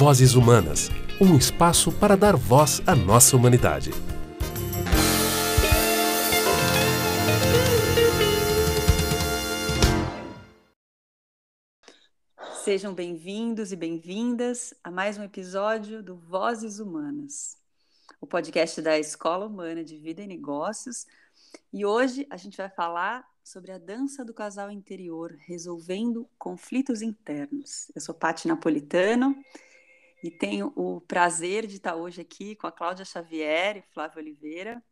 Vozes Humanas um espaço para dar voz à nossa humanidade. Sejam bem-vindos e bem-vindas a mais um episódio do Vozes Humanas, o podcast da Escola Humana de Vida e Negócios. E hoje a gente vai falar sobre a dança do casal interior, resolvendo conflitos internos. Eu sou Pati Napolitano e tenho o prazer de estar hoje aqui com a Cláudia Xavier e Flávio Oliveira.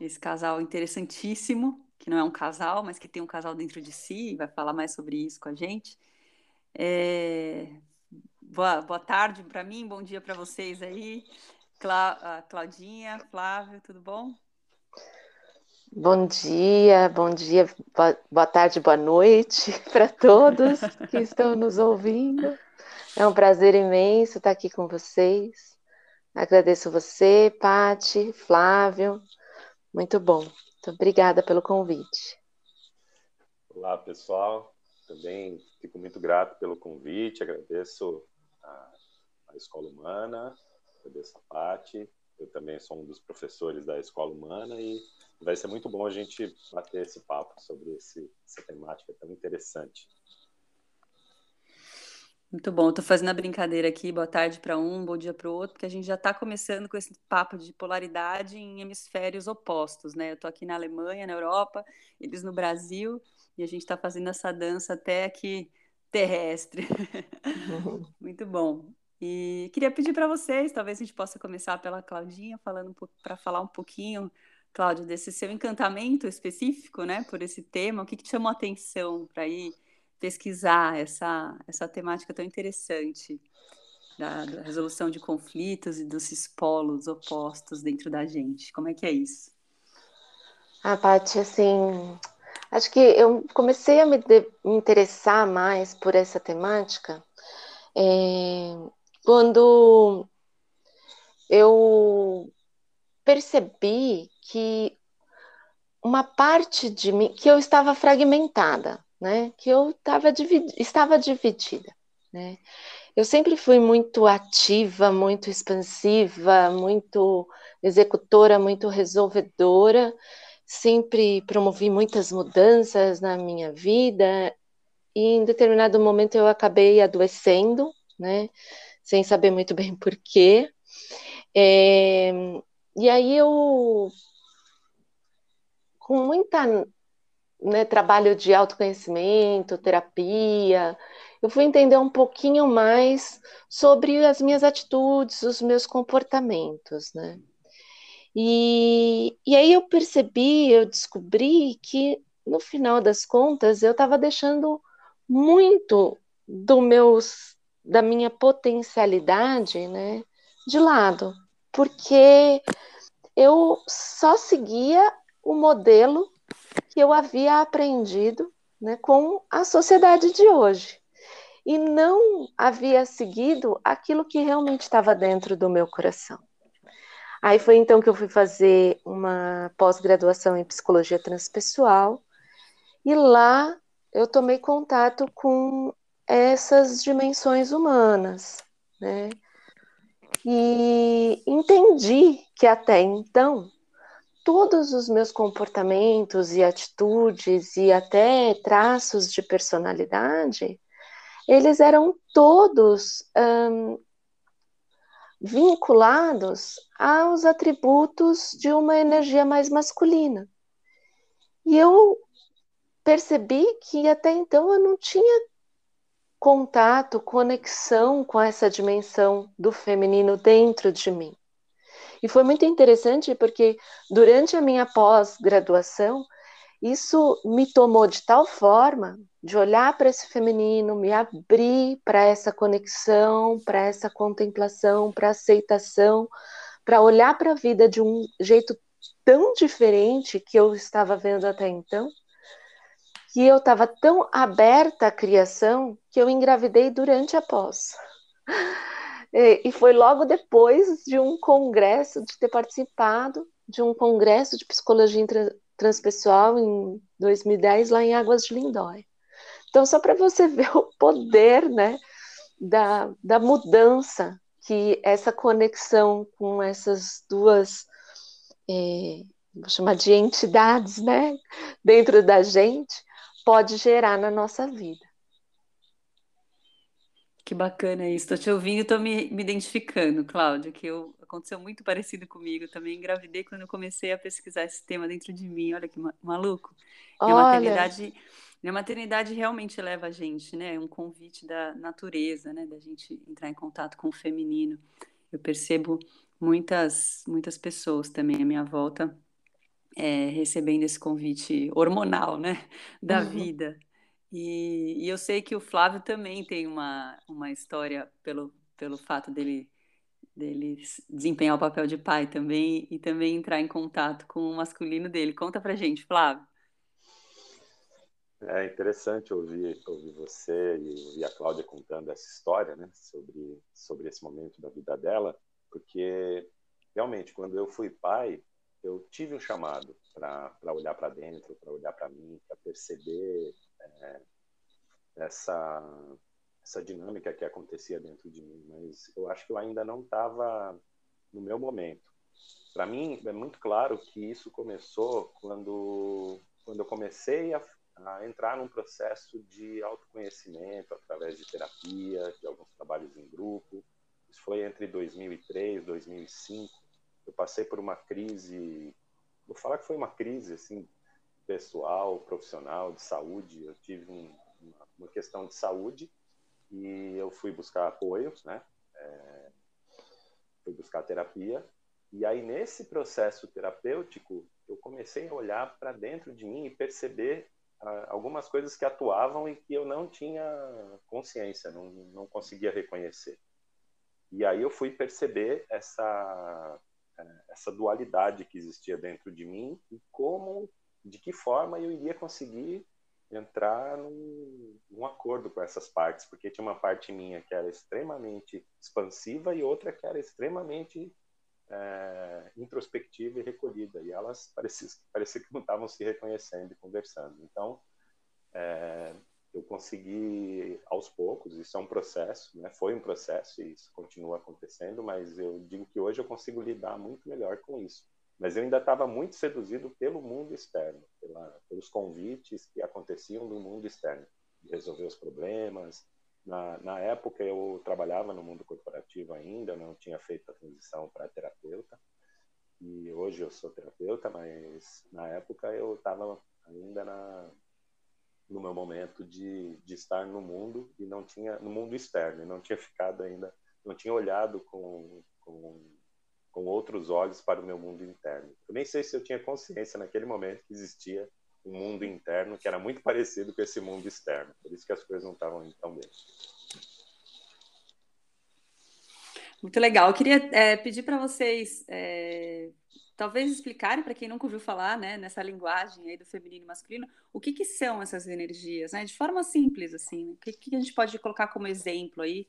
Esse casal interessantíssimo, que não é um casal, mas que tem um casal dentro de si, e vai falar mais sobre isso com a gente. É... Boa, boa tarde para mim, bom dia para vocês aí. Clá, Claudinha, Flávio, tudo bom? Bom dia, bom dia, boa tarde, boa noite para todos que estão nos ouvindo. É um prazer imenso estar aqui com vocês. Agradeço você, Pati, Flávio. Muito bom. Muito obrigada pelo convite. Olá, pessoal. Também fico muito grato pelo convite. Agradeço a, a Escola Humana, agradeço a Pati. Eu também sou um dos professores da Escola Humana e vai ser muito bom a gente bater esse papo sobre esse, essa temática tão interessante. Muito bom, estou fazendo a brincadeira aqui, boa tarde para um, bom dia para o outro, porque a gente já está começando com esse papo de polaridade em hemisférios opostos, né? Eu estou aqui na Alemanha, na Europa, eles no Brasil, e a gente está fazendo essa dança até aqui terrestre. Uhum. Muito bom. E queria pedir para vocês, talvez a gente possa começar pela Claudinha, falando para falar um pouquinho, Cláudia, desse seu encantamento específico, né, por esse tema, o que, que te chamou a atenção para ir pesquisar essa, essa temática tão interessante da, da, resolução de conflitos e dos polos opostos dentro da gente. Como é que é isso? Ah, Paty, assim, acho que eu comecei a me, de, me interessar mais por essa temática é, quando eu percebi que uma parte de mim, que eu estava fragmentada, né? Que eu tava dividi estava dividida, né? Eu sempre fui muito ativa, muito expansiva, muito executora, muito resolvedora, sempre promovi muitas mudanças na minha vida e em determinado momento eu acabei adoecendo, né? Sem saber muito bem por quê. É, e aí eu, com muita né, trabalho de autoconhecimento, terapia, eu fui entender um pouquinho mais sobre as minhas atitudes, os meus comportamentos, né? E, e aí eu percebi, eu descobri que no final das contas eu estava deixando muito do meus da minha potencialidade, né, de lado, porque eu só seguia o modelo que eu havia aprendido né, com a sociedade de hoje. E não havia seguido aquilo que realmente estava dentro do meu coração. Aí foi então que eu fui fazer uma pós-graduação em psicologia transpessoal, e lá eu tomei contato com essas dimensões humanas, né? E entendi que até então todos os meus comportamentos e atitudes e até traços de personalidade, eles eram todos hum, vinculados aos atributos de uma energia mais masculina. E eu percebi que até então eu não tinha contato, conexão com essa dimensão do feminino dentro de mim. E foi muito interessante porque durante a minha pós-graduação, isso me tomou de tal forma de olhar para esse feminino, me abrir para essa conexão, para essa contemplação, para aceitação, para olhar para a vida de um jeito tão diferente que eu estava vendo até então, que eu estava tão aberta à criação que eu engravidei durante a pós. E foi logo depois de um congresso, de ter participado de um congresso de psicologia transpessoal em 2010, lá em Águas de Lindóia. Então, só para você ver o poder, né, da, da mudança que essa conexão com essas duas, é, vou chamar de entidades, né, dentro da gente, pode gerar na nossa vida. Que bacana isso. Estou te ouvindo e estou me, me identificando, Cláudia, que eu, aconteceu muito parecido comigo. Também engravidei quando eu comecei a pesquisar esse tema dentro de mim. Olha que maluco. Olha. E a maternidade a maternidade realmente leva a gente, né? É um convite da natureza, né? Da gente entrar em contato com o feminino. Eu percebo muitas, muitas pessoas também à minha volta é, recebendo esse convite hormonal, né? Da uhum. vida. E, e, eu sei que o Flávio também tem uma, uma história pelo, pelo fato dele, dele desempenhar o papel de pai também e também entrar em contato com o masculino dele. Conta pra gente, Flávio. É interessante ouvir, ouvir você e ouvir a Cláudia contando essa história, né, sobre, sobre esse momento da vida dela, porque realmente, quando eu fui pai, eu tive um chamado para olhar para dentro, para olhar para mim, para perceber é, essa, essa dinâmica que acontecia dentro de mim, mas eu acho que eu ainda não estava no meu momento. Para mim, é muito claro que isso começou quando, quando eu comecei a a entrar num processo de autoconhecimento através de terapia, de alguns trabalhos em grupo. Isso foi entre 2003 e 2005. Eu passei por uma crise, vou falar que foi uma crise assim pessoal, profissional, de saúde. Eu tive um, uma, questão de saúde e eu fui buscar apoio, né? É, fui buscar terapia. E aí nesse processo terapêutico eu comecei a olhar para dentro de mim e perceber algumas coisas que atuavam e que eu não tinha consciência, não, não conseguia reconhecer. E aí eu fui perceber essa é, essa dualidade que existia dentro de mim e como, de que forma eu iria conseguir entrar num, num, acordo com essas partes, porque tinha uma parte minha que era extremamente expansiva e outra que era extremamente é, introspectiva e recolhida, e elas parecia, parecia que não estavam se reconhecendo e conversando. Então, é, eu consegui aos poucos, isso é um processo, né? foi um processo e isso continua acontecendo, mas eu digo que hoje eu consigo lidar muito melhor com isso. Mas eu ainda estava muito seduzido pelo mundo externo, pela, pelos convites que aconteciam no mundo externo, de resolver os problemas, na, na época eu trabalhava no mundo corporativo ainda, não tinha feito a transição para terapeuta. E hoje eu sou terapeuta, mas na época eu estava ainda na, no meu momento de, de estar no mundo e não tinha no mundo externo, e não tinha ficado ainda, não tinha olhado com, com, com outros olhos para o meu mundo interno. Eu nem sei se eu tinha consciência naquele momento que existia um mundo interno que era muito parecido com esse mundo externo. Por isso que as coisas não estavam indo tão bem. Muito legal. Eu queria é, pedir para vocês, é, talvez explicarem para quem nunca ouviu falar, né, nessa linguagem aí do feminino e masculino, o que, que são essas energias, né, de forma simples, assim, né? o que, que a gente pode colocar como exemplo aí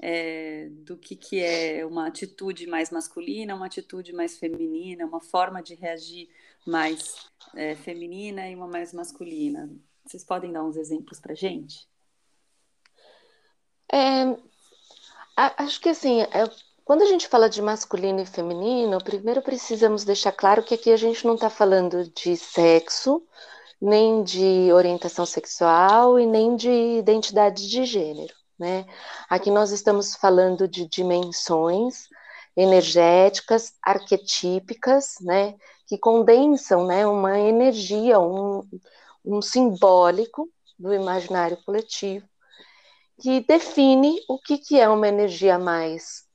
é, do que, que é uma atitude mais masculina, uma atitude mais feminina, uma forma de reagir mais é, feminina e uma mais masculina. Vocês podem dar uns exemplos para gente? É, acho que assim, é, quando a gente fala de masculino e feminino, primeiro precisamos deixar claro que aqui a gente não está falando de sexo, nem de orientação sexual e nem de identidade de gênero. Né? Aqui nós estamos falando de dimensões energéticas, arquetípicas, né, que condensam né, uma energia, um, um simbólico do imaginário coletivo, que define o que, que é uma energia mais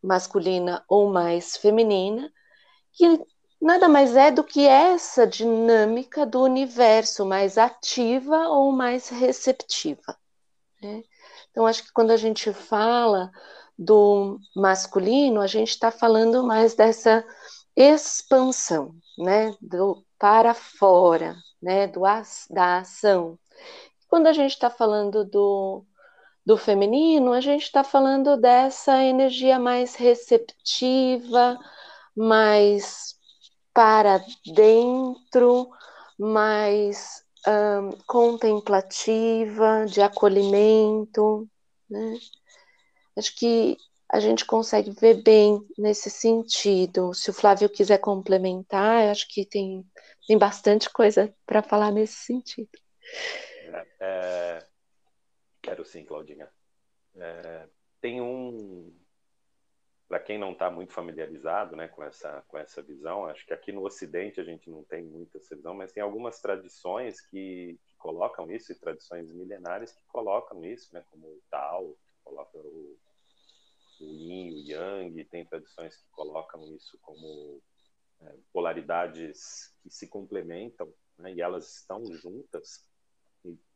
masculina ou mais feminina, que nada mais é do que essa dinâmica do universo mais ativa ou mais receptiva. Né? Então, acho que quando a gente fala do masculino, a gente está falando mais dessa expansão, né, do para fora, né, do da ação. Quando a gente está falando do, do feminino, a gente está falando dessa energia mais receptiva, mais para dentro, mais um, contemplativa, de acolhimento, né? Acho que a gente consegue ver bem nesse sentido. Se o Flávio quiser complementar, acho que tem, tem bastante coisa para falar nesse sentido. É, é, quero sim, Claudinha. É, tem um. Para quem não está muito familiarizado né, com, essa, com essa visão, acho que aqui no Ocidente a gente não tem muita essa visão, mas tem algumas tradições que, que colocam isso, e tradições milenares que colocam isso, né, como o Tao, coloca o, o Yin, o Yang, tem tradições que colocam isso como é, polaridades que se complementam né, e elas estão juntas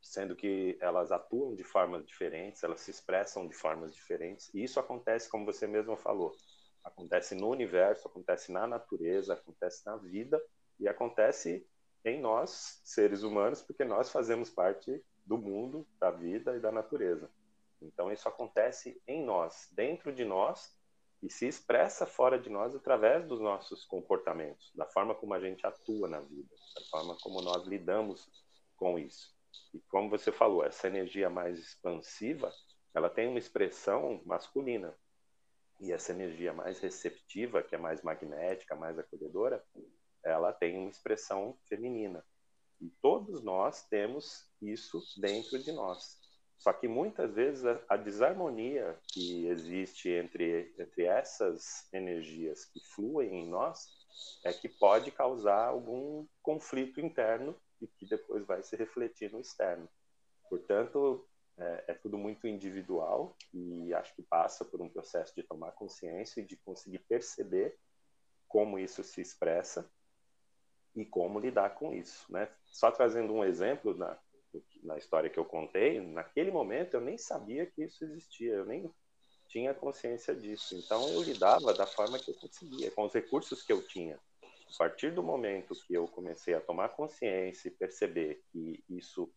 sendo que elas atuam de formas diferentes, elas se expressam de formas diferentes. E isso acontece, como você mesmo falou, acontece no universo, acontece na natureza, acontece na vida e acontece em nós, seres humanos, porque nós fazemos parte do mundo, da vida e da natureza. Então isso acontece em nós, dentro de nós e se expressa fora de nós através dos nossos comportamentos, da forma como a gente atua na vida, da forma como nós lidamos com isso. E como você falou, essa energia mais expansiva, ela tem uma expressão masculina. E essa energia mais receptiva, que é mais magnética, mais acolhedora, ela tem uma expressão feminina. E todos nós temos isso dentro de nós. Só que muitas vezes a, a desarmonia que existe entre, entre essas energias que fluem em nós é que pode causar algum conflito interno e que depois vai se refletir no externo. Portanto, é, é, tudo muito individual e acho que passa por um processo de tomar consciência e de conseguir perceber como isso se expressa e como lidar com isso, né? Só trazendo um exemplo na, na história que eu contei, naquele momento eu nem sabia que isso existia, eu nem tinha consciência disso. Então eu lidava da forma que eu conseguia, com os recursos que eu tinha. A partir do momento que eu comecei a tomar consciência e perceber que isso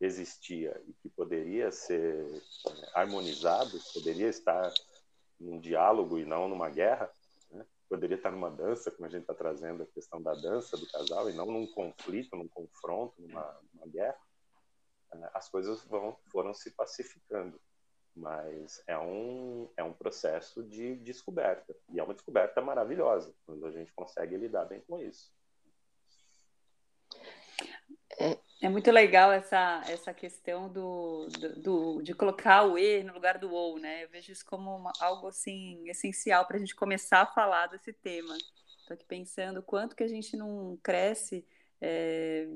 existia e que poderia ser né, harmonizado, poderia estar num diálogo e não numa guerra, né? poderia estar numa dança, como a gente está trazendo a questão da dança do casal, e não num conflito, num confronto, numa, numa guerra, né, as coisas vão, foram se pacificando mas é um, é um processo de descoberta. E é uma descoberta maravilhosa, quando a gente consegue lidar bem com isso. É, é muito legal essa, essa questão do, do, do, de colocar o E no lugar do OU, né? Eu vejo isso como uma, algo assim essencial para a gente começar a falar desse tema. Estou aqui pensando quanto que a gente não cresce é,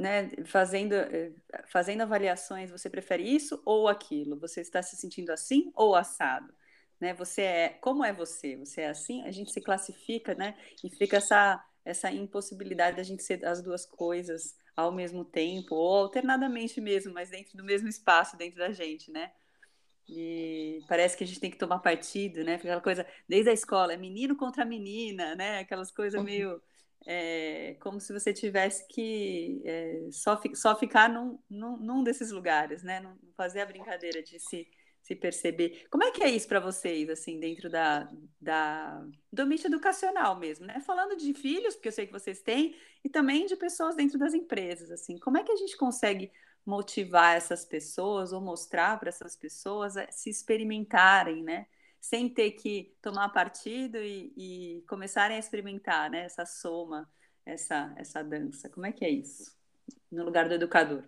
né, fazendo, eh, fazendo avaliações, você prefere isso ou aquilo? Você está se sentindo assim ou assado? Né? Você é, como é você? Você é assim? A gente se classifica, né? E fica essa essa impossibilidade da gente ser as duas coisas ao mesmo tempo ou alternadamente mesmo, mas dentro do mesmo espaço dentro da gente, né? E parece que a gente tem que tomar partido, né? Aquela coisa desde a escola, é menino contra menina, né? Aquelas coisas uhum. meio é, como se você tivesse que é, só, só ficar num, num, num, desses lugares, né? Não fazer a brincadeira de se, se perceber. Como é que é isso para vocês, assim, dentro da, da, do ambiente educacional mesmo, né? Falando de filhos, porque eu sei que vocês têm, e também de pessoas dentro das empresas, assim. Como é que a gente consegue motivar essas pessoas ou mostrar para essas pessoas se experimentarem, né? Sem ter que tomar partido e, e começarem a experimentar né, essa soma, essa, essa dança. Como é que é isso? No lugar do educador.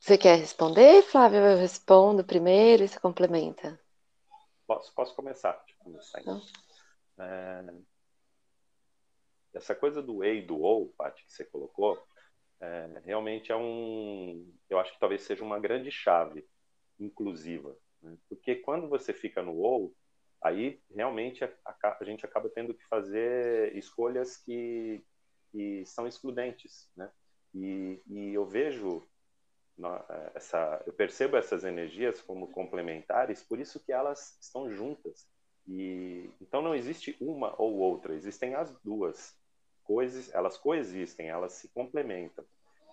Você quer responder, Flávio? Eu respondo primeiro e você complementa. Posso, posso começar? começar então. É... Essa coisa do E e do OU, Paty, que você colocou, é, realmente é um. Eu acho que talvez seja uma grande chave inclusiva. Né? Porque quando você fica no ou, aí realmente a, a, a, gente acaba tendo que fazer escolhas que, que são excludentes, né? E, e eu vejo essa, eu percebo essas energias como complementares, por isso que elas estão juntas. E então não existe uma ou outra, existem as duas. Coisas, elas coexistem, elas se complementam.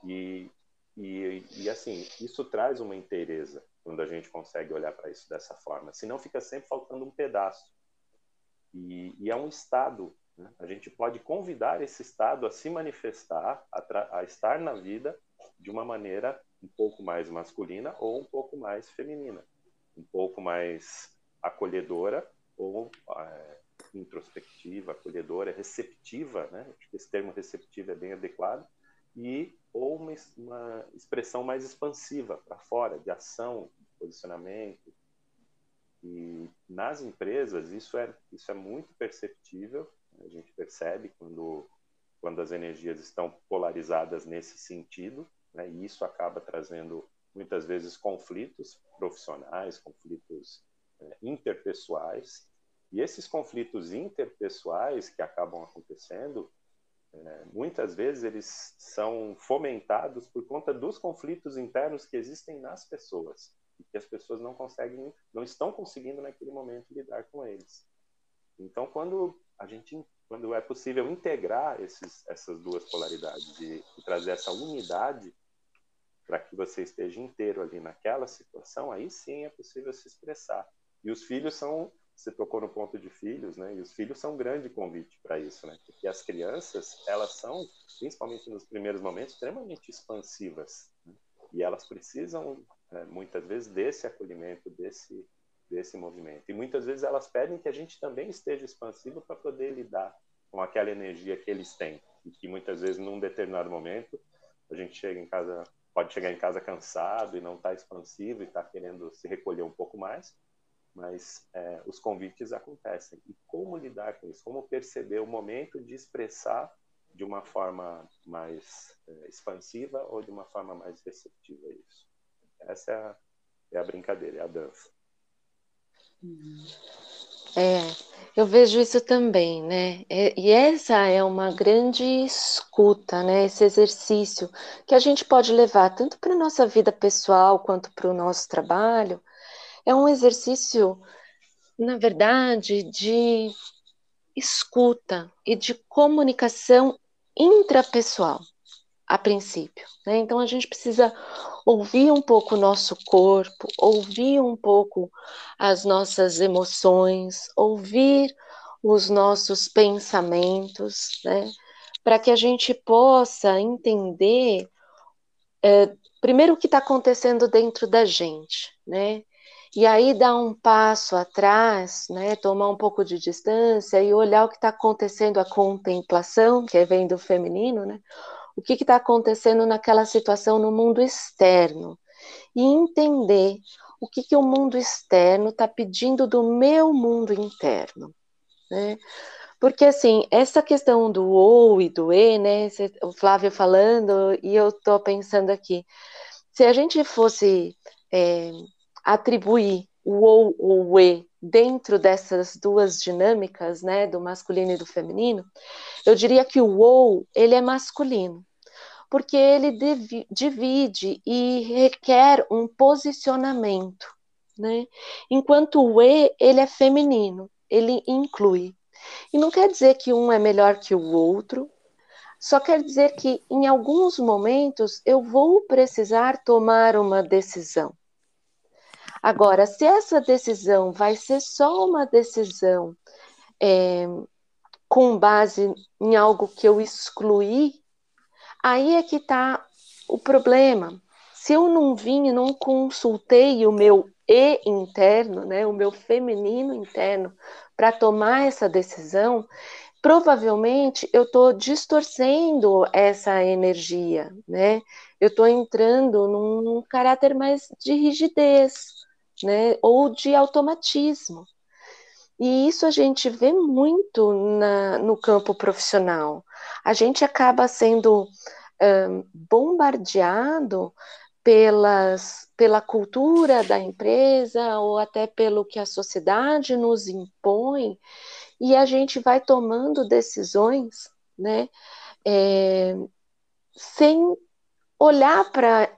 E, e, e assim, isso traz uma inteireza quando a gente consegue olhar para isso dessa forma. Senão fica sempre faltando um pedaço. E, e é um estado. Né? A gente pode convidar esse estado a se manifestar, a, a, estar na vida de uma maneira um pouco mais masculina ou um pouco mais feminina, um pouco mais acolhedora ou é, introspectiva, acolhedora, receptiva, né? Acho que esse termo receptiva é bem adequado e ou uma, uma expressão mais expansiva para fora, de ação, de posicionamento. E nas empresas isso é isso é muito perceptível. A gente percebe quando quando as energias estão polarizadas nesse sentido, né? E isso acaba trazendo muitas vezes conflitos profissionais, conflitos é, interpessoais. E esses conflitos interpessoais que acabam acontecendo é, muitas vezes eles são fomentados por conta dos conflitos internos que existem nas pessoas e que as pessoas não conseguem, não estão conseguindo naquele momento lidar com eles. Então, quando a gente, quando é possível integrar esses, essas duas polaridades e, e trazer essa unidade para que você esteja inteiro ali naquela situação, aí sim é possível se expressar. E os filhos são você tocou no ponto de filhos, né? E os filhos são um grande convite para isso, né? Porque as crianças, elas são, principalmente nos primeiros momentos, extremamente expansivas. Né? E elas precisam, né, muitas vezes, desse acolhimento, desse, desse movimento. E muitas vezes elas pedem que a gente também esteja expansivo para poder lidar com aquela energia que eles têm. E que muitas vezes, num determinado momento, a gente chega em casa, pode chegar em casa cansado e não está expansivo e está querendo se recolher um pouco mais mas é, os convites acontecem. E como lidar com isso? Como perceber o momento de expressar de uma forma mais é, expansiva ou de uma forma mais receptiva isso? Essa é a, é a brincadeira, é a dança. É, eu vejo isso também, né? É, e essa é uma grande escuta, né? Esse exercício que a gente pode levar tanto para a nossa vida pessoal quanto para o nosso trabalho, é um exercício, na verdade, de escuta e de comunicação intrapessoal, a princípio. Né? Então, a gente precisa ouvir um pouco o nosso corpo, ouvir um pouco as nossas emoções, ouvir os nossos pensamentos, né? para que a gente possa entender, é, primeiro, o que está acontecendo dentro da gente, né? E aí dar um passo atrás, né, tomar um pouco de distância e olhar o que está acontecendo, a contemplação, que vem do feminino, né? O que está acontecendo naquela situação no mundo externo. E entender o que, que o mundo externo está pedindo do meu mundo interno. Né? Porque, assim, essa questão do ou e do e, né? O Flávio falando, e eu estou pensando aqui, se a gente fosse é, atribuir o ou ou o e dentro dessas duas dinâmicas, né, do masculino e do feminino, eu diria que o ou ele é masculino, porque ele divide e requer um posicionamento, né? Enquanto o e ele é feminino, ele inclui. E não quer dizer que um é melhor que o outro, só quer dizer que em alguns momentos eu vou precisar tomar uma decisão. Agora, se essa decisão vai ser só uma decisão é, com base em algo que eu excluí, aí é que está o problema. Se eu não vim e não consultei o meu e interno, né, o meu feminino interno, para tomar essa decisão, provavelmente eu estou distorcendo essa energia, né? Eu estou entrando num caráter mais de rigidez, né, ou de automatismo. E isso a gente vê muito na, no campo profissional. A gente acaba sendo um, bombardeado pelas, pela cultura da empresa ou até pelo que a sociedade nos impõe, e a gente vai tomando decisões né, é, sem olhar para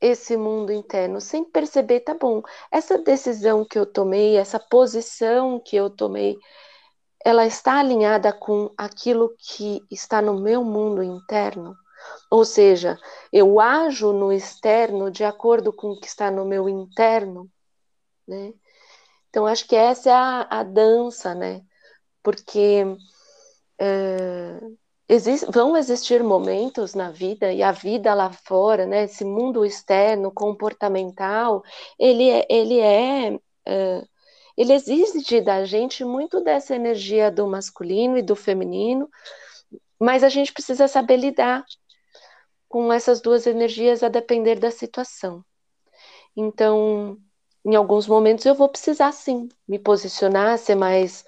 esse mundo interno sem perceber, tá bom, essa decisão que eu tomei, essa posição que eu tomei, ela está alinhada com aquilo que está no meu mundo interno? Ou seja, eu ajo no externo de acordo com o que está no meu interno, né? Então, acho que essa é a, a dança, né? Porque é, exist, vão existir momentos na vida e a vida lá fora, né, esse mundo externo comportamental, ele é, ele é uh, ele exige da gente muito dessa energia do masculino e do feminino, mas a gente precisa saber lidar com essas duas energias a depender da situação. Então, em alguns momentos eu vou precisar sim me posicionar, ser mais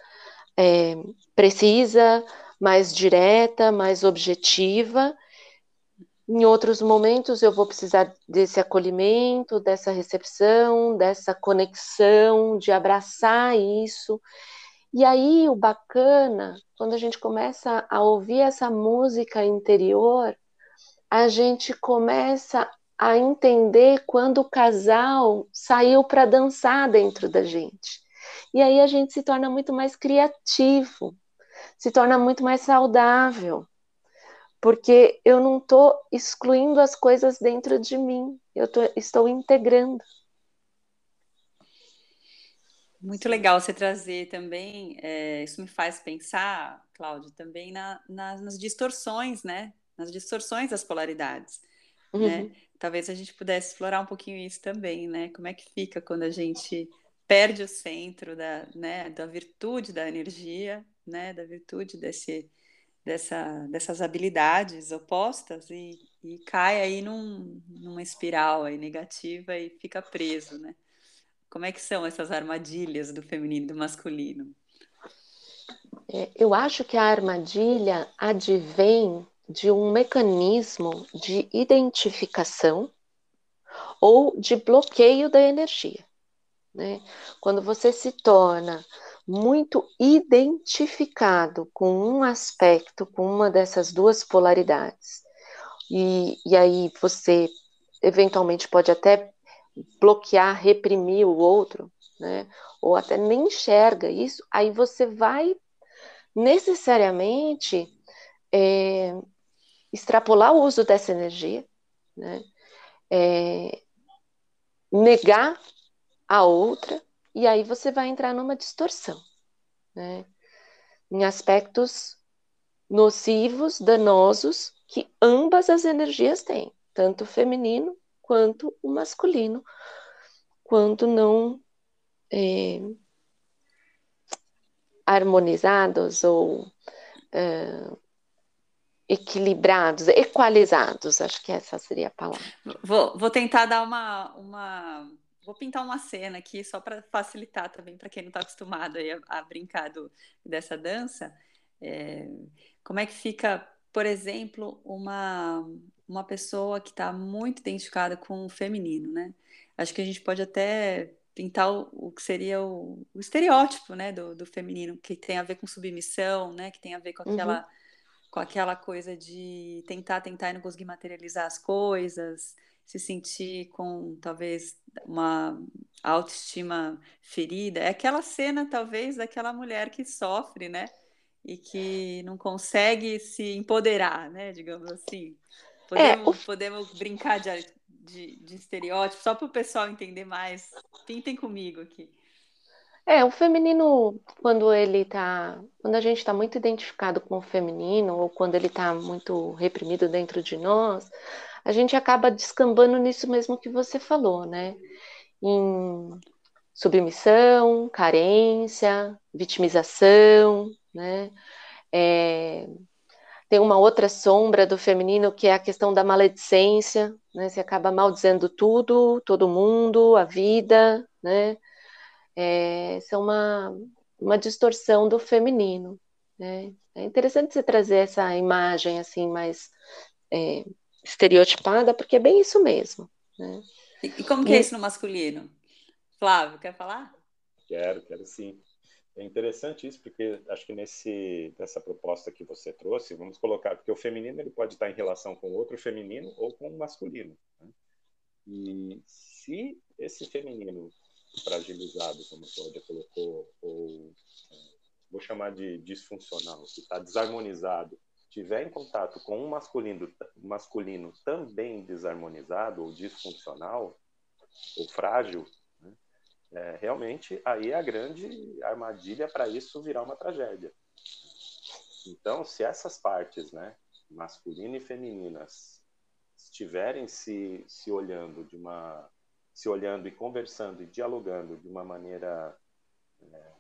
é, precisa, mais direta, mais objetiva. Em outros momentos eu vou precisar desse acolhimento, dessa recepção, dessa conexão, de abraçar isso. E aí o bacana, quando a gente começa a ouvir essa música interior, a gente começa a entender quando o casal saiu para dançar dentro da gente. E aí a gente se torna muito mais criativo, se torna muito mais saudável, porque eu não estou excluindo as coisas dentro de mim, eu tô, estou integrando. Muito legal você trazer também, é, isso me faz pensar, Cláudio, também na, na, nas distorções, né? Nas distorções das polaridades, né? uhum. né? Talvez a gente pudesse explorar um pouquinho isso também, né? Como é que fica quando a gente perde o centro da, né, da virtude da energia, né? Da virtude desse, dessa, dessas habilidades opostas e, e cai aí num, numa espiral aí negativa e fica preso, né? Como é que são essas armadilhas do feminino e do masculino? É, eu acho que a armadilha advém de um mecanismo de identificação ou de bloqueio da energia. Né? Quando você se torna muito identificado com um aspecto, com uma dessas duas polaridades, e, e aí você eventualmente pode até bloquear, reprimir o outro, né? Ou até nem enxerga isso, aí você vai necessariamente é, extrapolar o uso dessa energia, né? É, negar a outra, e aí você vai entrar numa distorção, né? Em aspectos nocivos, danosos, que ambas as energias têm, tanto o feminino quanto o masculino, quando não é, harmonizados ou é, equilibrados, equalizados, acho que essa seria a palavra. Vou, vou tentar dar uma, uma. Vou pintar uma cena aqui só para facilitar também para quem não está acostumado a, a, brincar do, dessa dança. É, como é que fica, por exemplo, uma, uma pessoa que está muito identificada com o feminino, né? Acho que a gente pode até pintar o, o que seria o, o estereótipo, né, do, do, feminino, que tem a ver com submissão, né, que tem a ver com aquela, uhum. com aquela coisa de tentar, tentar e não conseguir materializar as coisas, se sentir com talvez uma autoestima ferida. É aquela cena, talvez, daquela mulher que sofre, né? E que não consegue se empoderar, né? Digamos assim. Podemos, é, o... podemos brincar de, de, de estereótipo, só para o pessoal entender mais. Pintem comigo aqui. É, o feminino, quando ele tá. Quando a gente está muito identificado com o feminino, ou quando ele está muito reprimido dentro de nós, a gente acaba descambando nisso mesmo que você falou, né? Em submissão, carência, vitimização, né? É, tem uma outra sombra do feminino que é a questão da maledicência, né? Você acaba maldizendo tudo, todo mundo, a vida, né? É, isso é uma, uma distorção do feminino, né? É interessante você trazer essa imagem assim mais é, estereotipada, porque é bem isso mesmo. Né? E como que é isso no masculino? Flávio, quer falar? Quero, quero sim. É interessante isso, porque acho que nesse, nessa proposta que você trouxe, vamos colocar, porque o feminino ele pode estar em relação com outro feminino ou com o masculino. Né? E se esse feminino fragilizado, como a Cláudia colocou, ou é, vou chamar de disfuncional, que está desarmonizado, tiver em contato com um masculino, masculino também desarmonizado ou disfuncional, ou frágil, é, realmente aí é a grande armadilha para isso virar uma tragédia. Então, se essas partes, né, masculina e femininas, estiverem se, se olhando de uma se olhando e conversando e dialogando de uma maneira é,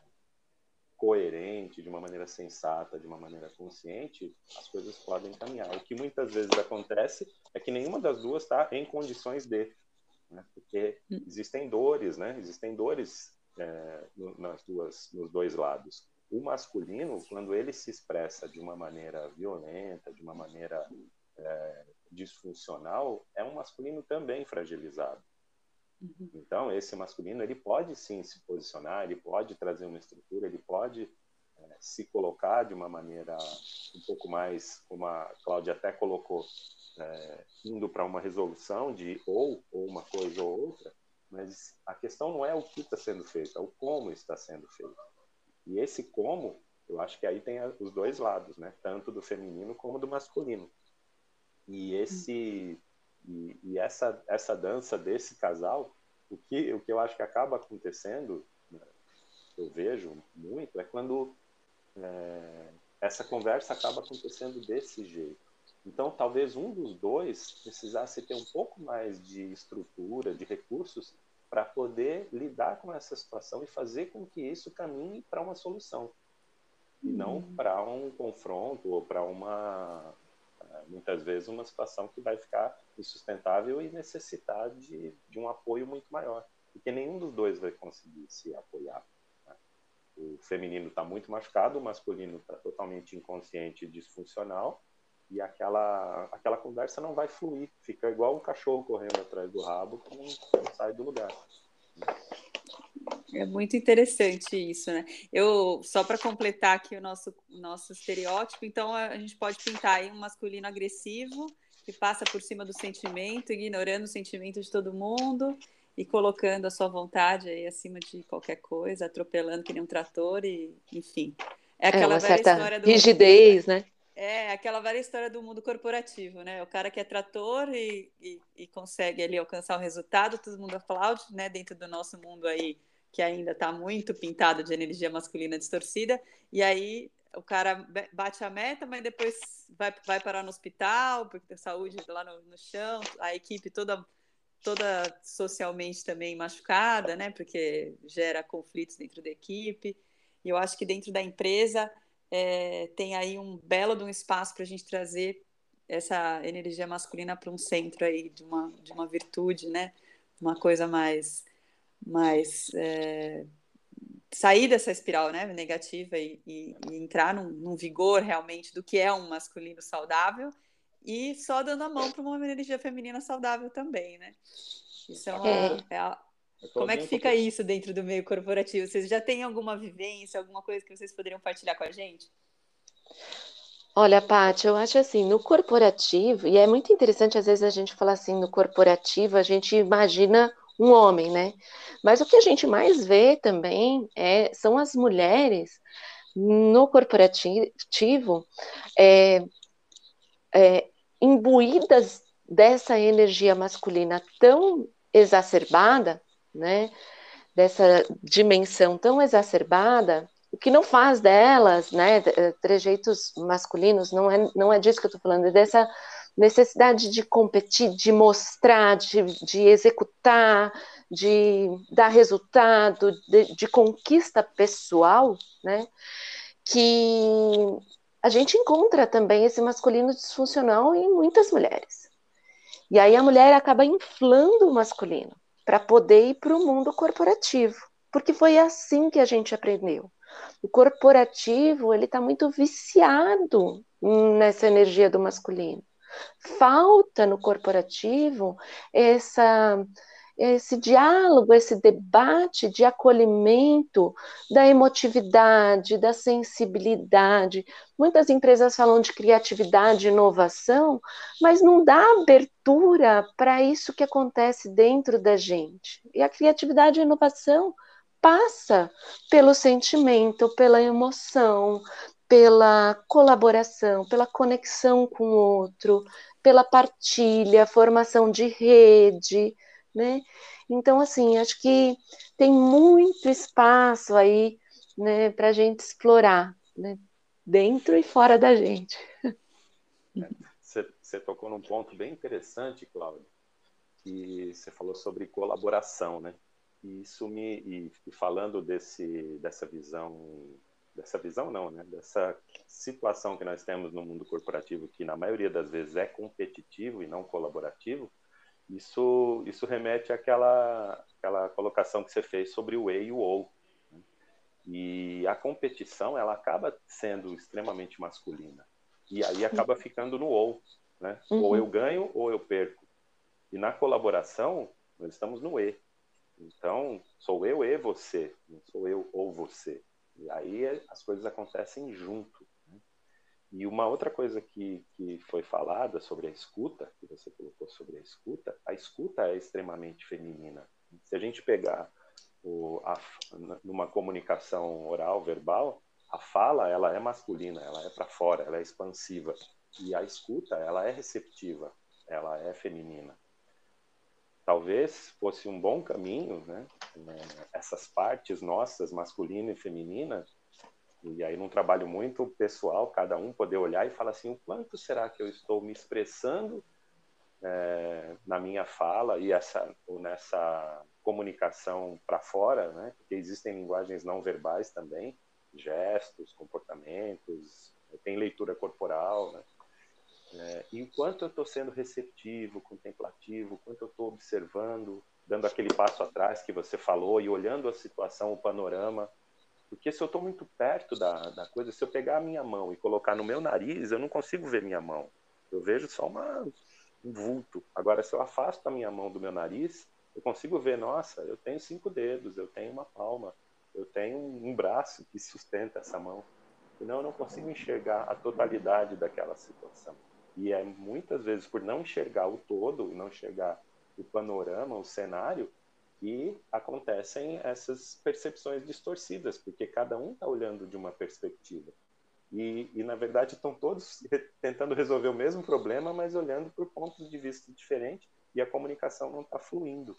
coerente, de uma maneira sensata, de uma maneira consciente, as coisas podem caminhar. O que muitas vezes acontece é que nenhuma das duas está em condições de, né? porque hum. existem dores, né? Existem dores é, nas duas, nos dois lados. O masculino, quando ele se expressa de uma maneira violenta, de uma maneira é, disfuncional, é um masculino também fragilizado. Uhum. Então, esse masculino, ele pode sim se posicionar, ele pode trazer uma estrutura, ele pode é, se colocar de uma maneira um pouco mais, como a Cláudia até colocou, é, indo para uma resolução de ou, ou uma coisa ou outra, mas a questão não é o que está sendo feito, é o como está sendo feito. E esse como, eu acho que aí tem os dois lados, né? Tanto do feminino como do masculino. E esse e, e essa essa dança desse casal, o que o que eu acho que acaba acontecendo, né, eu vejo muito, é quando é, essa conversa acaba acontecendo desse jeito. Então, talvez um dos dois precisasse ter um pouco mais de estrutura, de recursos, para poder lidar com essa situação e fazer com que isso caminhe para uma solução. E não uhum. para um confronto ou para uma, eh, muitas vezes, uma situação que vai ficar insustentável e necessitar de, de um apoio muito maior. Porque nenhum dos dois vai conseguir se apoiar. Né? O feminino está muito machucado, o masculino está totalmente inconsciente e disfuncional e aquela aquela conversa não vai fluir, fica igual um cachorro correndo atrás do rabo que não, não sai do lugar. É muito interessante isso, né? Eu só para completar aqui o nosso nosso estereótipo, então a gente pode pintar aí um masculino agressivo que passa por cima do sentimento, ignorando o sentimento de todo mundo e colocando a sua vontade aí acima de qualquer coisa, atropelando que nem um trator e, enfim. É aquela é uma certa história do rigidez, né? É, aquela velha história do mundo corporativo, né? O cara que é trator e, e, e, consegue ali alcançar o resultado, todo mundo aplaude, né? Dentro do nosso mundo aí, que ainda está muito pintado de energia masculina distorcida, e aí o cara bate a meta, mas depois vai, vai parar no hospital, porque tem saúde lá no, no chão, a equipe toda toda socialmente também machucada, né? Porque gera conflitos dentro da equipe. E eu acho que dentro da empresa é, tem aí um belo de um espaço para a gente trazer essa energia masculina para um centro aí de uma, de uma virtude, né? Uma coisa mais, mais é, sair dessa espiral, né? Negativa e, e, e entrar num, num, vigor realmente do que é um masculino saudável e só dando a mão para uma energia feminina saudável também, né? Isso é uma, é. É a, como é que fica isso dentro do meio corporativo? Vocês já têm alguma vivência, alguma coisa que vocês poderiam partilhar com a gente? Olha, Paty, eu acho assim, no corporativo, e é muito interessante às vezes a gente falar assim, no corporativo, a gente imagina um homem, né? Mas o que a gente mais vê também é, são as mulheres no corporativo é, é, imbuídas dessa energia masculina tão exacerbada né, dessa dimensão tão exacerbada, o que não faz delas, né, trejeitos masculinos, não é, não é disso que eu estou falando, é dessa necessidade de competir, de mostrar, de, de executar, de dar resultado, de, de conquista pessoal, né, que a gente encontra também esse masculino disfuncional em muitas mulheres. E aí a mulher acaba inflando o masculino para poder ir para o mundo corporativo, porque foi assim que a gente aprendeu. O corporativo ele está muito viciado nessa energia do masculino. Falta no corporativo essa esse diálogo, esse debate de acolhimento da emotividade, da sensibilidade. Muitas empresas falam de criatividade e inovação, mas não dá abertura para isso que acontece dentro da gente. E a criatividade e a inovação passa pelo sentimento, pela emoção, pela colaboração, pela conexão com o outro, pela partilha, formação de rede né? Então, assim, acho que tem muito espaço aí, né, para a gente explorar, né, dentro e fora da gente. Você, tocou num ponto bem interessante, Cláudia, que você falou sobre colaboração, né? E isso me e falando desse dessa visão dessa visão não, né? Dessa situação que nós temos no mundo corporativo que na maioria das vezes é competitivo e não colaborativo, isso isso remete àquela aquela colocação que você fez sobre o e e o ou. Né? E a competição ela acaba sendo extremamente masculina e aí acaba ficando no ou, né? Uhum. Ou eu ganho ou eu perco. E na colaboração nós estamos no e. Então sou eu e você, não sou eu ou você. E aí as coisas acontecem junto. Né? E uma outra coisa que, que foi falada sobre a escuta, que você colocou sobre a escuta, a escuta é extremamente feminina. Se a gente pegar o, a, numa comunicação oral, verbal, a fala ela é masculina, ela é para fora, ela é expansiva. E a escuta ela é receptiva, ela é feminina talvez fosse um bom caminho, né? Essas partes nossas, masculina e feminina, e aí num trabalho muito pessoal, cada um poder olhar e falar assim, o quanto será que eu estou me expressando é, na minha fala e essa ou nessa comunicação para fora, né? Porque existem linguagens não verbais também, gestos, comportamentos, tem leitura corporal, né? É, enquanto eu estou sendo receptivo, contemplativo, enquanto eu estou observando, dando aquele passo atrás que você falou e olhando a situação, o panorama, porque se eu estou muito perto da, da coisa, se eu pegar a minha mão e colocar no meu nariz, eu não consigo ver minha mão. Eu vejo só uma, um vulto. Agora, se eu afasto a minha mão do meu nariz, eu consigo ver, nossa, eu tenho cinco dedos, eu tenho uma palma, eu tenho um braço que sustenta essa mão. Senão eu não consigo enxergar a totalidade daquela situação. E é muitas vezes por não enxergar o todo, não enxergar o panorama, o cenário, que acontecem essas percepções distorcidas, porque cada um está olhando de uma perspectiva. E, e, na verdade, estão todos tentando resolver o mesmo problema, mas olhando por pontos de vista diferentes, e a comunicação não está fluindo,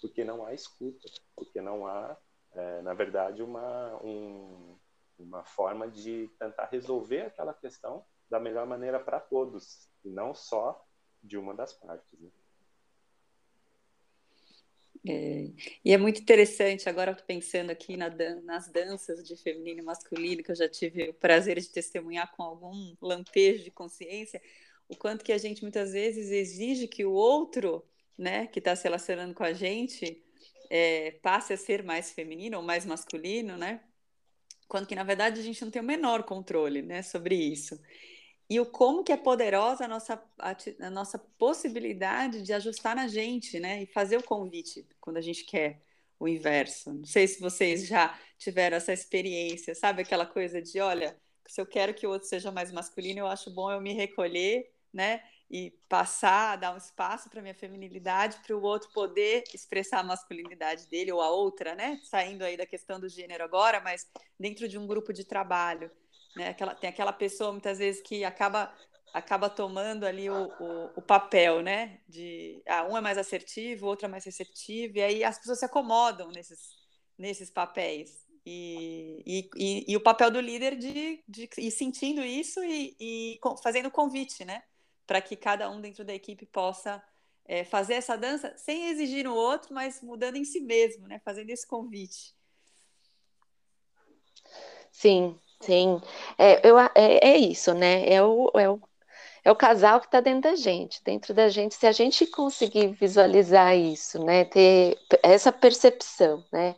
porque não há escuta, porque não há, é, na verdade, uma, um, uma forma de tentar resolver aquela questão da melhor maneira para todos, e não só de uma das partes. Né? É, e é muito interessante, agora estou pensando aqui na nas danças de feminino e masculino, que eu já tive o prazer de testemunhar com algum lampejo de consciência, o quanto que a gente muitas vezes exige que o outro, né, que está se relacionando com a gente, é, passe a ser mais feminino ou mais masculino, né? Quando que na verdade a gente não tem o menor controle, né, sobre isso e o como que é poderosa a nossa, a, a, nossa possibilidade de ajustar na gente, né? E fazer o convite quando a gente quer o inverso. Não sei se vocês já tiveram essa experiência, sabe? Aquela coisa de, olha, se eu quero que o outro seja mais masculino, eu acho bom eu me recolher, né? E passar, dar um espaço para minha feminilidade, para o outro poder expressar a masculinidade dele ou a outra, né? Saindo aí da questão do gênero agora, mas dentro de um grupo de trabalho. Né? Aquela, tem aquela pessoa, muitas vezes, que acaba acaba tomando ali o, o, o, papel, né? De ah, um é mais assertivo, o outro é mais receptivo, e aí as pessoas se acomodam nesses, nesses papéis. E, e, e, e o papel do líder de, de ir sentindo isso e, e fazendo convite, né? Para que cada um dentro da equipe possa é, fazer essa dança sem exigir no outro, mas mudando em si mesmo, né? Fazendo esse convite. Sim, Sim, é, eu, é, é isso, né? É o, é o, é o casal que está dentro da gente, dentro da gente. Se a gente conseguir visualizar isso, né? Ter essa percepção, né?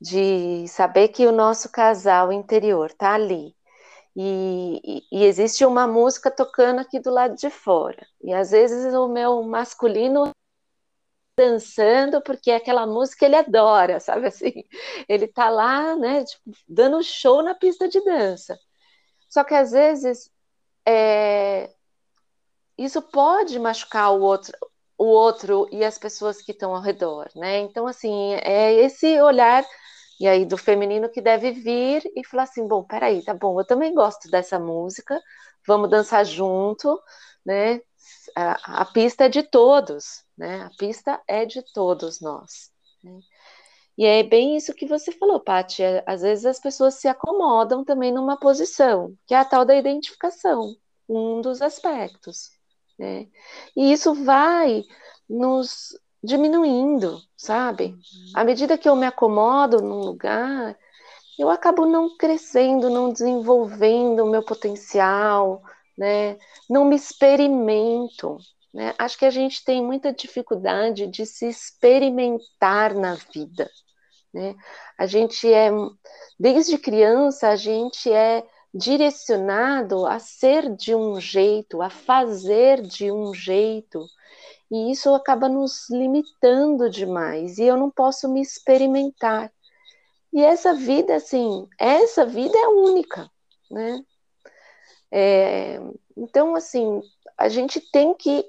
De saber que o nosso casal interior está ali. E, e, e, existe uma música tocando aqui do lado de fora. E às vezes o meu masculino dançando porque aquela música ele adora, sabe assim? Ele tá lá, né, tipo, dando show na pista de dança. Só que às vezes é, isso pode machucar o outro, o outro e as pessoas que estão ao redor, né? Então assim é esse olhar e aí do feminino que deve vir e falar assim, bom, peraí, tá bom, eu também gosto dessa música, vamos dançar junto, né? A, a pista é de todos, né? A pista é de todos nós. Né? E é bem isso que você falou, Paty. É, às vezes as pessoas se acomodam também numa posição, que é a tal da identificação, um dos aspectos. Né? E isso vai nos diminuindo, sabe? À medida que eu me acomodo num lugar, eu acabo não crescendo, não desenvolvendo o meu potencial, né? Não me experimento, né? Acho que a gente tem muita dificuldade de se experimentar na vida, né? A gente é, desde criança, a gente é direcionado a ser de um jeito, a fazer de um jeito, e isso acaba nos limitando demais, e eu não posso me experimentar. E essa vida, assim, essa vida é única, né? É, então, assim, a gente tem que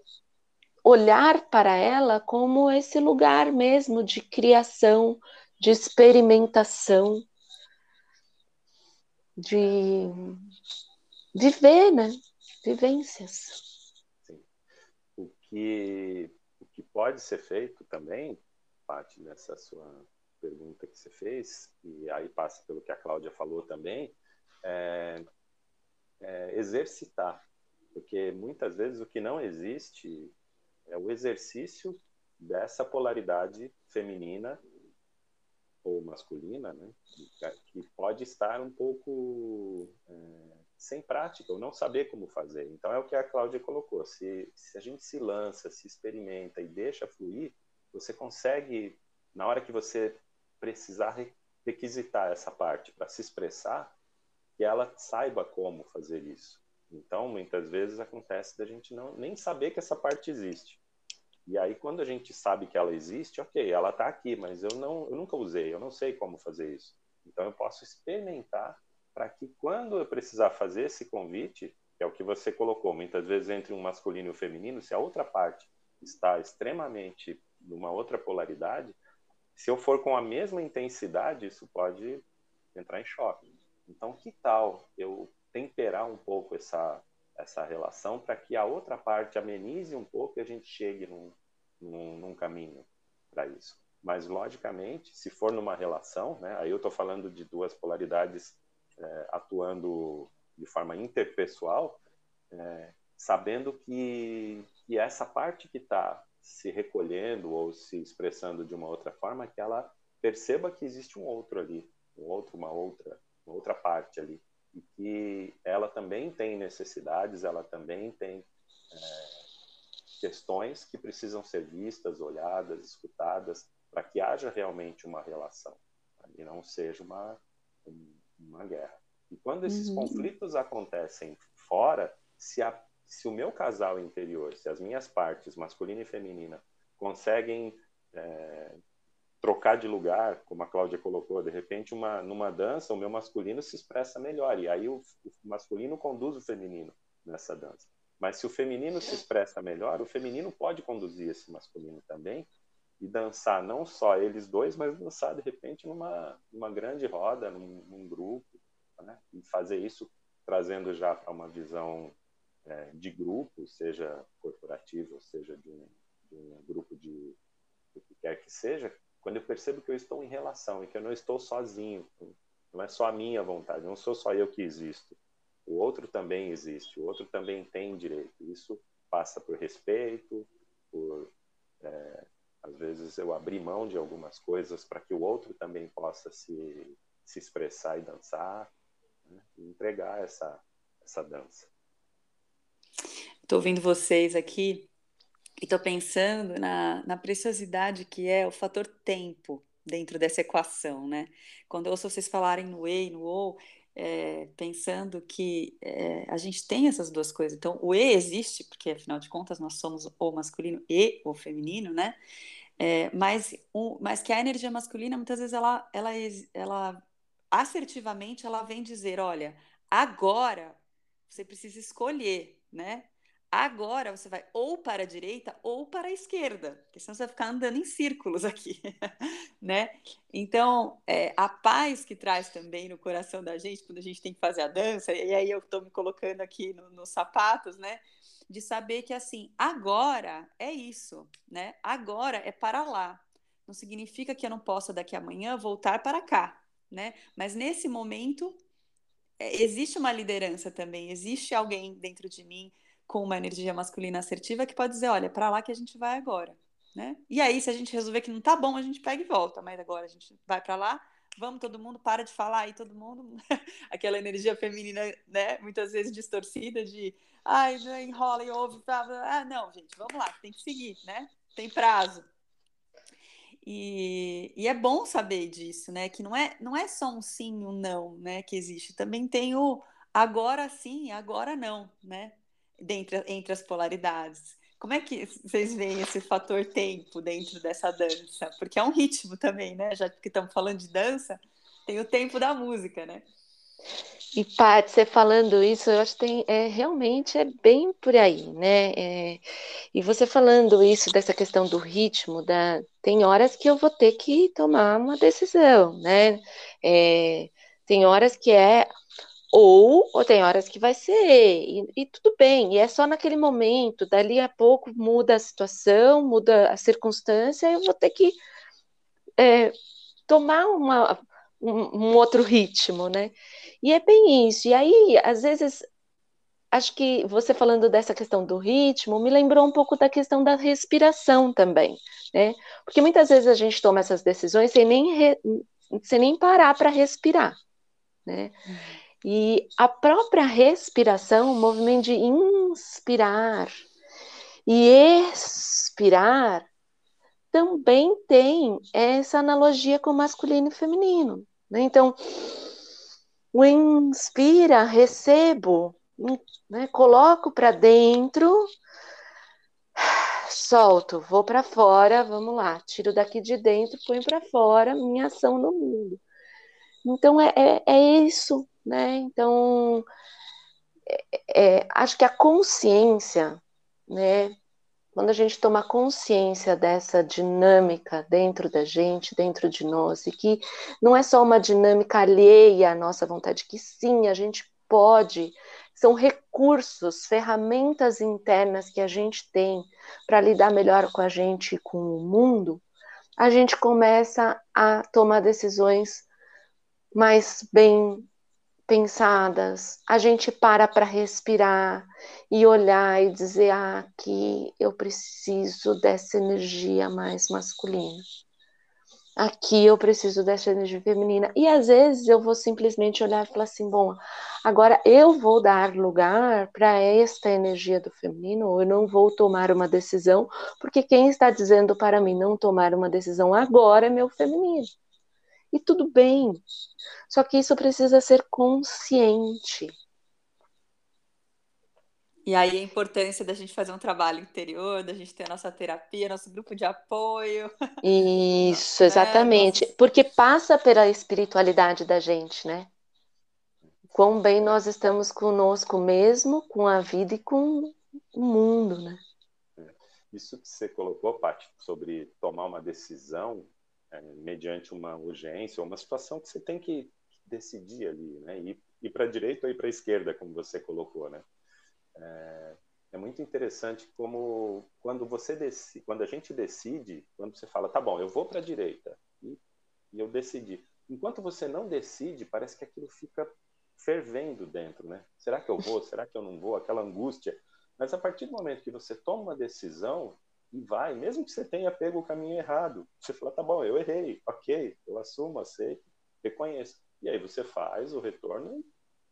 olhar para ela como esse lugar mesmo de criação, de experimentação, de viver, né? Vivências. Sim. O que, o que pode ser feito também, parte nessa sua pergunta que você fez, e aí passa pelo que a Cláudia falou também, é, é exercitar. Porque muitas vezes o que não existe é o exercício dessa polaridade feminina ou masculina, né, que pode estar um pouco é, sem prática, ou não saber como fazer. Então é o que a Cláudia colocou. Se, se a gente se lança, se experimenta e deixa fluir, você consegue, na hora que você precisar requisitar essa parte para se expressar, que ela saiba como fazer isso. Então, muitas vezes acontece da gente não nem saber que essa parte existe. E aí, quando a gente sabe que ela existe, ok, ela está aqui, mas eu não, eu nunca usei, eu não sei como fazer isso. Então, eu posso experimentar para que quando eu precisar fazer esse convite, que é o que você colocou, muitas vezes entre um masculino e um feminino, se a outra parte está extremamente numa outra polaridade, se eu for com a mesma intensidade, isso pode entrar em choque. Então, que tal eu temperar um pouco essa, essa relação para que a outra parte amenize um pouco e a gente chegue num, num, num caminho para isso? Mas, logicamente, se for numa relação, né, aí eu estou falando de duas polaridades é, atuando de forma interpessoal, é, sabendo que, que essa parte que está se recolhendo ou se expressando de uma outra forma, que ela perceba que existe um outro ali, um outro, uma outra, uma outra parte ali, e que ela também tem necessidades, ela também tem é, questões que precisam ser vistas, olhadas, escutadas, para que haja realmente uma relação e não seja uma uma guerra. E quando esses uhum. conflitos acontecem fora, se a se o meu casal interior, se as minhas partes, masculina e feminina, conseguem é, trocar de lugar, como a Cláudia colocou, de repente uma, numa dança o meu masculino se expressa melhor, e aí o, o masculino conduz o feminino nessa dança. Mas se o feminino se expressa melhor, o feminino pode conduzir esse masculino também e dançar não só eles dois, mas dançar de repente numa, numa grande roda, num, num grupo, né? e fazer isso trazendo já para uma visão é, de grupo, seja corporativo, seja de um, de um grupo de o que quer que seja, quando eu percebo que eu estou em relação e que eu não estou sozinho, não é só a minha vontade, não sou só eu que existo. O outro também existe, o outro também tem direito. Isso passa por respeito, por é, às vezes eu abrir mão de algumas coisas para que o outro também possa se, se expressar e dançar, né? e entregar essa essa dança. Estou ouvindo vocês aqui e estou pensando na, na preciosidade que é o fator tempo dentro dessa equação, né? Quando eu ouço vocês falarem no E no O, é, pensando que é, a gente tem essas duas coisas. Então, o E existe, porque afinal de contas nós somos o masculino e o feminino, né? É, mas, mas que a energia masculina, muitas vezes, ela, ela, ela assertivamente ela vem dizer: olha, agora você precisa escolher, né? Agora você vai ou para a direita ou para a esquerda, porque senão você vai ficar andando em círculos aqui, né? Então, é, a paz que traz também no coração da gente, quando a gente tem que fazer a dança, e aí eu estou me colocando aqui no, nos sapatos, né? De saber que, assim, agora é isso, né? Agora é para lá. não significa que eu não possa daqui amanhã voltar para cá, né? Mas nesse momento é, existe uma liderança também, existe alguém dentro de mim com uma energia masculina assertiva que pode dizer, olha, para lá que a gente vai agora, né? E aí, se a gente resolver que não tá bom, a gente pega e volta, mas agora a gente vai para lá, vamos todo mundo, para de falar aí todo mundo, aquela energia feminina, né, muitas vezes distorcida de, ai, enrola e ouve, ah, não, gente, vamos lá, tem que seguir, né? Tem prazo. E, e, é bom saber disso, né? Que não é, não é só um sim e um não, né? Que existe. Também tem o agora sim, agora não, né? Dentre, entre as polaridades. Como é que vocês veem esse fator tempo dentro dessa dança? Porque é um ritmo também, né? Já que estamos falando de dança, tem o tempo da música, né? E, Paty, você falando isso, eu acho que tem, é, realmente é bem por aí, né? É, e você falando isso, dessa questão do ritmo, da, tem horas que eu vou ter que tomar uma decisão, né? É, tem horas que é ou, ou tem horas que vai ser, e, e, tudo bem, e é só naquele momento, dali a pouco muda a situação, muda a circunstância, eu vou ter que é, tomar uma, um, um outro ritmo, né? E é bem isso. E aí, às vezes, acho que você falando dessa questão do ritmo, me lembrou um pouco da questão da respiração também, né? Porque muitas vezes a gente toma essas decisões sem nem, re... sem nem parar para respirar, né? E a própria respiração, o movimento de inspirar e expirar, também tem essa analogia com masculino e feminino. Né? Então, o inspira, recebo, né? coloco para dentro, solto, vou para fora, vamos lá, tiro daqui de dentro, ponho para fora minha ação no mundo. Então é, é, é isso, né? Então é, é, acho que a consciência, né? Quando a gente toma consciência dessa dinâmica dentro da gente, dentro de nós, e que não é só uma dinâmica alheia à nossa vontade, que sim, a gente pode, são recursos, ferramentas internas que a gente tem para lidar melhor com a gente e com o mundo, a gente começa a tomar decisões mais bem pensadas, a gente para para respirar e olhar e dizer: ah, aqui eu preciso dessa energia mais masculina. Aqui eu preciso dessa energia feminina. E às vezes eu vou simplesmente olhar e falar assim: bom, agora eu vou dar lugar para esta energia do feminino, ou eu não vou tomar uma decisão, porque quem está dizendo para mim não tomar uma decisão agora é meu feminino. E tudo bem. Só que isso precisa ser consciente. E aí a importância da gente fazer um trabalho interior, da gente ter a nossa terapia, nosso grupo de apoio. Isso, exatamente. É, Porque passa pela espiritualidade da gente, né? Quão bem nós estamos conosco mesmo, com a vida e com o mundo, né? Isso que você colocou, Paty, sobre tomar uma decisão, é, mediante uma urgência ou uma situação que você tem que decidir ali, né? Ir, ir para a direita ou ir para a esquerda, como você colocou, né? É, é, muito interessante como quando você decide, quando a gente decide, quando você fala, tá bom, eu vou para a direita e, e eu decidi. Enquanto você não decide, parece que aquilo fica fervendo dentro, né? Será que eu vou? Será que eu não vou? Aquela angústia. Mas a partir do momento que você toma uma decisão, e vai, mesmo que você tenha pego o caminho errado. Você fala, tá bom, eu errei, ok, eu assumo, aceito, reconheço. E aí você faz o retorno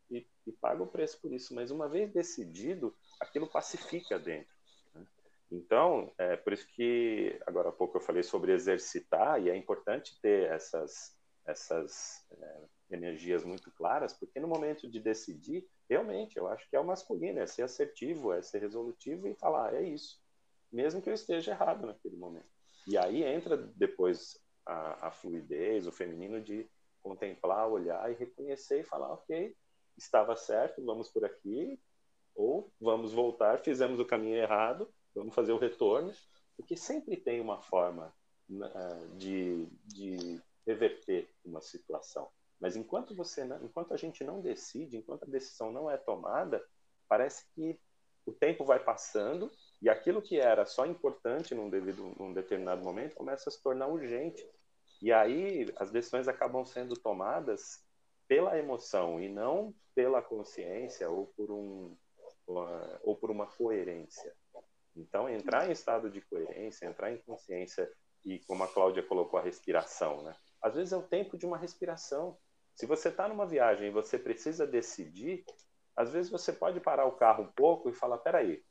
e, e paga o preço por isso. Mas uma vez decidido, aquilo pacifica dentro. Né? Então, é por isso que agora há pouco eu falei sobre exercitar, e é importante ter essas, essas é, energias muito claras, porque no momento de decidir, realmente, eu acho que é o masculino, é ser assertivo, é ser resolutivo e falar, é isso mesmo que eu esteja errado naquele momento. E aí entra depois a, a fluidez, o feminino de contemplar, olhar e reconhecer e falar, ok, estava certo, vamos por aqui, ou vamos voltar, fizemos o caminho errado, vamos fazer o retorno, porque sempre tem uma forma uh, de, de reverter uma situação. Mas enquanto você, enquanto a gente não decide, enquanto a decisão não é tomada, parece que o tempo vai passando E aquilo que era só importante num, devido, num determinado momento começa a se tornar urgente. E aí as decisões acabam sendo tomadas pela emoção e não pela consciência ou por, um, ou por uma coerência. Então, entrar em estado de coerência, entrar em consciência e, como a Cláudia colocou, a respiração, né? Às vezes é o tempo de uma respiração. Se você está numa viagem e você precisa decidir, às vezes você pode parar o carro um pouco e falar: peraí,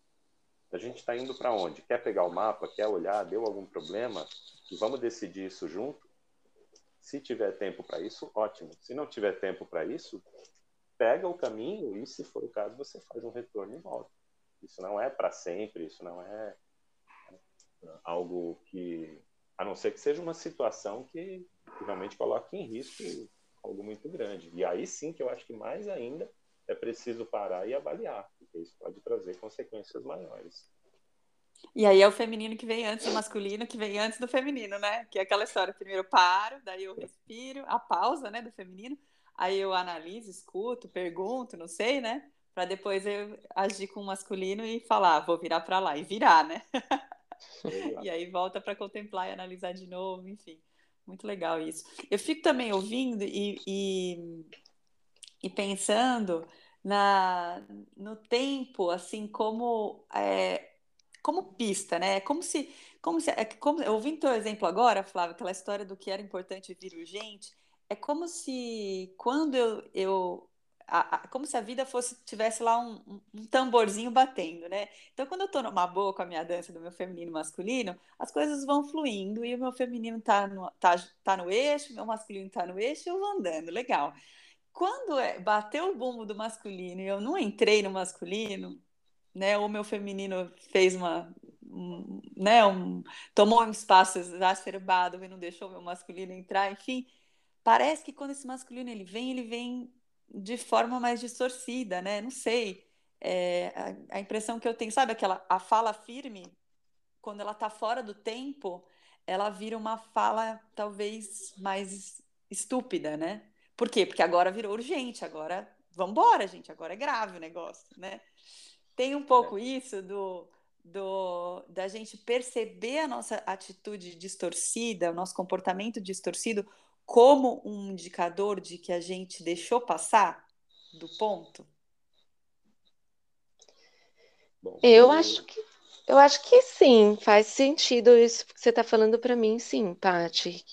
a gente está indo para onde? Quer pegar o mapa? Quer olhar? Deu algum problema? E vamos decidir isso junto? Se tiver tempo para isso, ótimo. Se não tiver tempo para isso, pega o caminho e, se for o caso, você faz um retorno e volta. Isso não é para sempre, isso não é algo que, a não ser que seja uma situação que, que realmente coloque em risco algo muito grande. E aí sim que eu acho que mais ainda é preciso parar e avaliar, porque isso pode trazer consequências maiores. E aí é o feminino que vem antes do masculino, que vem antes do feminino, né? Que é aquela história, primeiro eu paro, daí eu respiro, a pausa, né, do feminino, aí eu analiso, escuto, pergunto, não sei, né? Para depois eu agir com o masculino e falar, vou virar para lá e virar, né? e aí volta para contemplar e analisar de novo, enfim. Muito legal isso. Eu fico também ouvindo e, e, e pensando na, no tempo, assim, como é, como pista, né? Como se, como se, é, como, ouvindo teu exemplo agora, Flávio, aquela história do que era importante vir urgente, é como se quando eu, eu a, a, como se a vida fosse tivesse lá um, um, tamborzinho batendo, né? Então, quando eu tô numa boa com a minha dança do meu feminino e masculino, as coisas vão fluindo e o meu feminino tá no, tá, tá no eixo, o meu masculino tá no eixo e eu vou andando, legal. Quando é, bateu o bumbo do masculino e eu não entrei no masculino, né? Ou meu feminino fez uma, um, né? Um, tomou um espaço exacerbado e não deixou meu masculino entrar, enfim. Parece que quando esse masculino ele vem, ele vem de forma mais distorcida, né? Não sei. É, a, a, impressão que eu tenho, sabe aquela a fala firme, quando ela está fora do tempo, ela vira uma fala talvez mais estúpida, né? Por quê? Porque agora virou urgente, agora vamos embora, gente, agora é grave o negócio, né? Tem um pouco é. isso do, do da gente perceber a nossa atitude distorcida, o nosso comportamento distorcido como um indicador de que a gente deixou passar do ponto? eu acho que eu acho que sim, faz sentido isso que você está falando para mim, sim, Paty.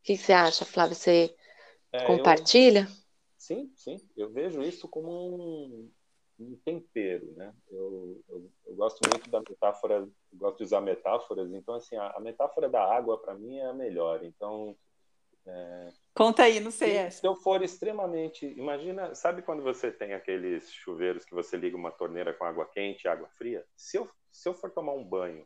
O que você acha, Flávio? Você é, compartilha? Eu, sim, sim. Eu vejo isso como um, um tempero, né? Eu, eu, eu, gosto muito da metáfora, gosto de usar metáforas, então assim a, a metáfora da água para mim é a melhor. Então é, Conta aí, não sei se, essa. Se eu for extremamente, imagina, sabe quando você tem aqueles chuveiros que você liga uma torneira com água quente, e água fria? Se eu se eu for tomar um banho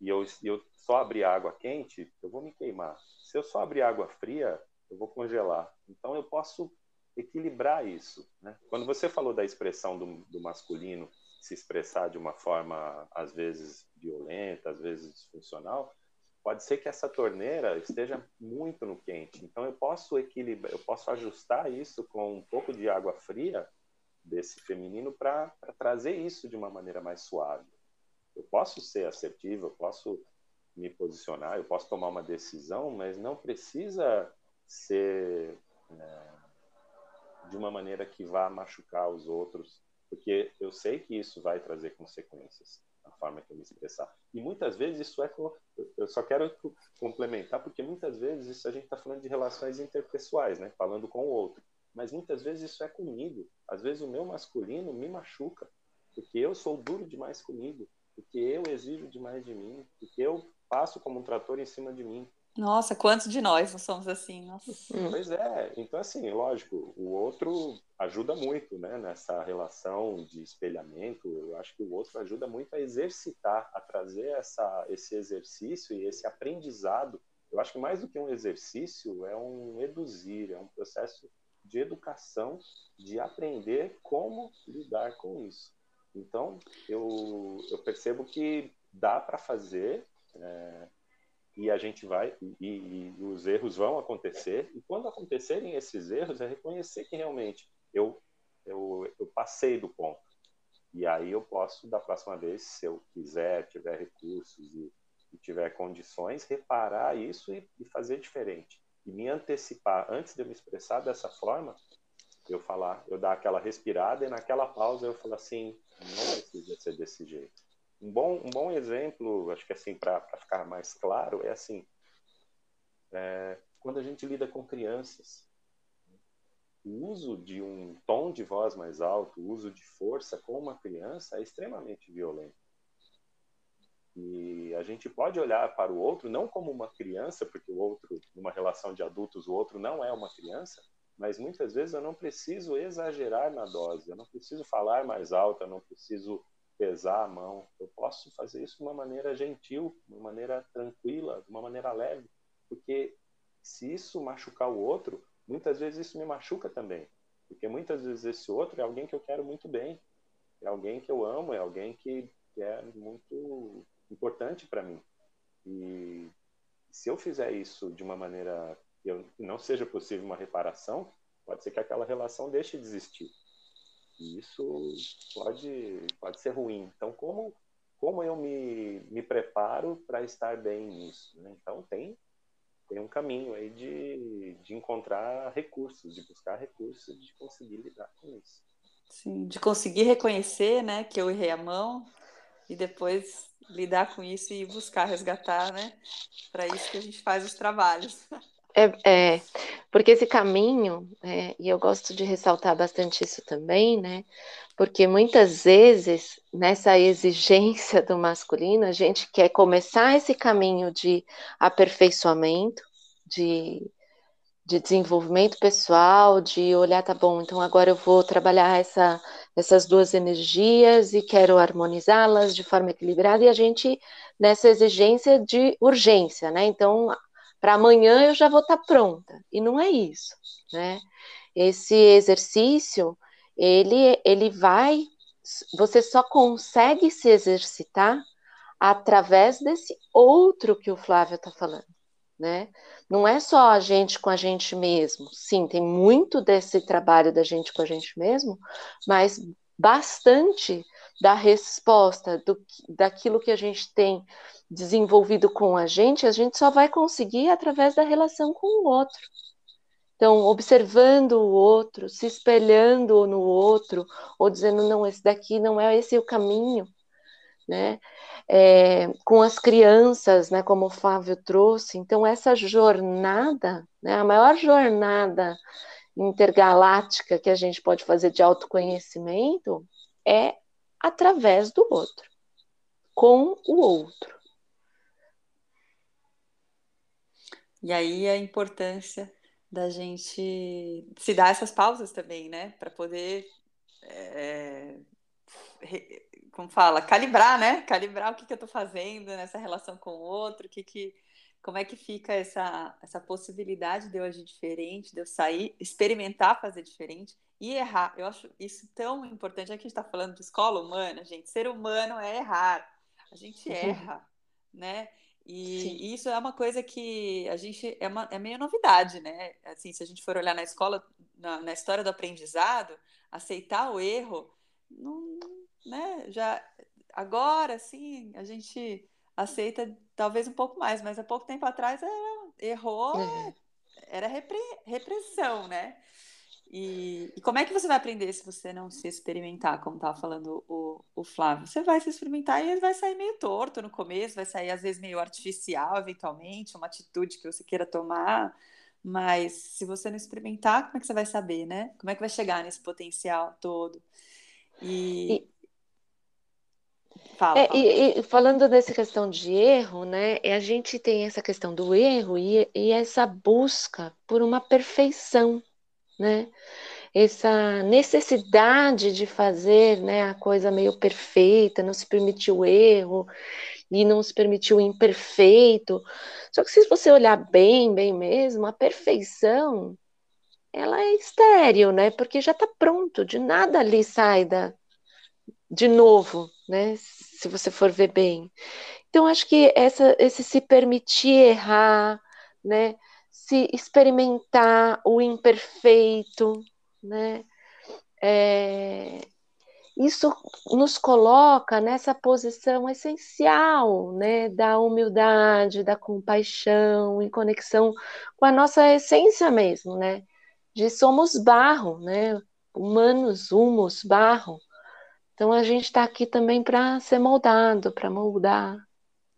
e eu, eu só abrir água quente, eu vou me queimar. Se eu só abrir água fria, eu vou congelar. Então eu posso equilibrar isso. Né? Quando você falou da expressão do, do, masculino se expressar de uma forma, às vezes, violenta, às vezes disfuncional, pode ser que essa torneira esteja muito no quente. Então, eu posso equilibrar, eu posso ajustar isso com um pouco de água fria desse feminino para trazer isso de uma maneira mais suave. Eu posso ser assertivo, eu posso me posicionar, eu posso tomar uma decisão, mas não precisa ser é, de uma maneira que vá machucar os outros, porque eu sei que isso vai trazer consequências na forma que eu me expressar. E muitas vezes isso é. Eu só quero complementar, porque muitas vezes isso a gente está falando de relações interpessoais, né? Falando com o outro. Mas muitas vezes isso é comigo. Às vezes o meu masculino me machuca, porque eu sou duro demais comigo, porque eu exijo demais de mim, porque eu passo como um trator em cima de mim. Nossa, quantos de nós não somos assim? Nossa. Pois é, então assim, lógico, o outro ajuda muito, né, nessa relação de espelhamento. Eu acho que o outro ajuda muito a exercitar, a trazer essa, esse exercício e esse aprendizado. Eu acho que mais do que um exercício, é um eduzir, é um processo de educação, de aprender como lidar com isso. Então, eu, eu percebo que dá para fazer. É, e a gente vai e, e, os erros vão acontecer e quando acontecerem esses erros é reconhecer que realmente eu eu, eu passei do ponto E aí eu posso, da próxima vez, se eu quiser, tiver recursos e, e tiver condições, reparar isso e, e, fazer diferente. E me antecipar, antes de eu me expressar dessa forma, eu falar, eu dar aquela respirada e naquela pausa eu falar assim, não precisa ser desse jeito. Um bom, um bom exemplo, acho que assim, para ficar mais claro, é assim, é, quando a gente lida com crianças, o uso de um tom de voz mais alto, o uso de força com uma criança é extremamente violento. E a gente pode olhar para o outro não como uma criança, porque o outro, numa relação de adultos, o outro não é uma criança, mas muitas vezes eu não preciso exagerar na dose, eu não preciso falar mais alto, eu não preciso pesar a mão. Eu posso fazer isso de uma maneira gentil, de uma maneira tranquila, de uma maneira leve, porque se isso machucar o outro, muitas vezes isso me machuca também, porque muitas vezes esse outro é alguém que eu quero muito bem, é alguém que eu amo, é alguém que, é muito importante para mim. E se eu fizer isso de uma maneira que não seja possível uma reparação, pode ser que aquela relação deixe de existir. E isso pode, pode ser ruim. Então, como, como eu me, me preparo para estar bem nisso? Né? Então, tem tem um caminho aí de, de encontrar recursos, de buscar recursos, de conseguir lidar com isso. Sim, de conseguir reconhecer, né, que eu errei a mão e depois lidar com isso e buscar resgatar, né? Para isso que a gente faz os trabalhos. É, é porque esse caminho, é, e eu gosto de ressaltar bastante isso também, né? Porque muitas vezes, nessa exigência do masculino, a gente quer começar esse caminho de aperfeiçoamento, de, de desenvolvimento pessoal, de olhar, tá bom, então agora eu vou trabalhar essa, essas duas energias e quero harmonizá-las de forma equilibrada, e a gente, nessa exigência de urgência, né? Então, para amanhã eu já vou estar tá pronta. E não é isso, né? Esse exercício, ele, ele vai, você só consegue se exercitar através desse outro que o Flávio está falando, né? Não é só a gente com a gente mesmo. Sim, tem muito desse trabalho da gente com a gente mesmo, mas bastante da resposta do, daquilo que a gente tem desenvolvido com a gente, a gente só vai conseguir através da relação com o outro. Então, observando o outro, se espelhando no outro, ou dizendo, não, esse daqui não é esse o caminho, né? É, com as crianças, né, como o Flávio trouxe. Então, essa jornada, né, a maior jornada intergaláctica que a gente pode fazer de autoconhecimento é através do outro, com o outro. E aí a importância da gente se dar essas pausas também, né? Para poder, é, como fala, calibrar, né? Calibrar o que, que eu estou fazendo nessa relação com o outro, o que, que como é que fica essa, essa possibilidade de eu agir diferente, de eu sair, experimentar fazer diferente e errar. Eu acho isso tão importante. É que a gente está falando de escola humana, gente. Ser humano é errar. A gente uhum. erra, né? E, isso é uma coisa que a gente é, uma, é meio novidade, né? Assim, se a gente for olhar na escola, na, na história do aprendizado, aceitar o erro, não, né? Já agora, sim, a gente aceita talvez um pouco mais, mas há pouco tempo atrás era, errou, é. era repre, repressão, né? E, e, como é que você vai aprender se você não se experimentar, como estava falando o, o Flávio? Você vai se experimentar e vai sair meio torto no começo, vai sair às vezes meio artificial, eventualmente, uma atitude que você queira tomar. Mas se você não experimentar, como é que você vai saber, né? Como é que vai chegar nesse potencial todo? E, e Fala, é, E, e, falando dessa questão de erro, né? A gente tem essa questão do erro e, e essa busca por uma perfeição, né? Essa necessidade de fazer né, a coisa meio perfeita, não se permitir o erro e não se permitir o imperfeito. Só que se você olhar bem, bem mesmo, a perfeição ela é estéril, né? Porque já está pronto, de nada ali sai da, de novo, né? Se você for ver bem. Então, acho que essa, esse se permitir errar, né? Se experimentar o imperfeito, né? É, isso nos coloca nessa posição essencial, né, da humildade, da compaixão, em conexão com a nossa essência mesmo, né, de somos barro, né, humanos, humus, barro. Então a gente está aqui também para ser moldado, para moldar.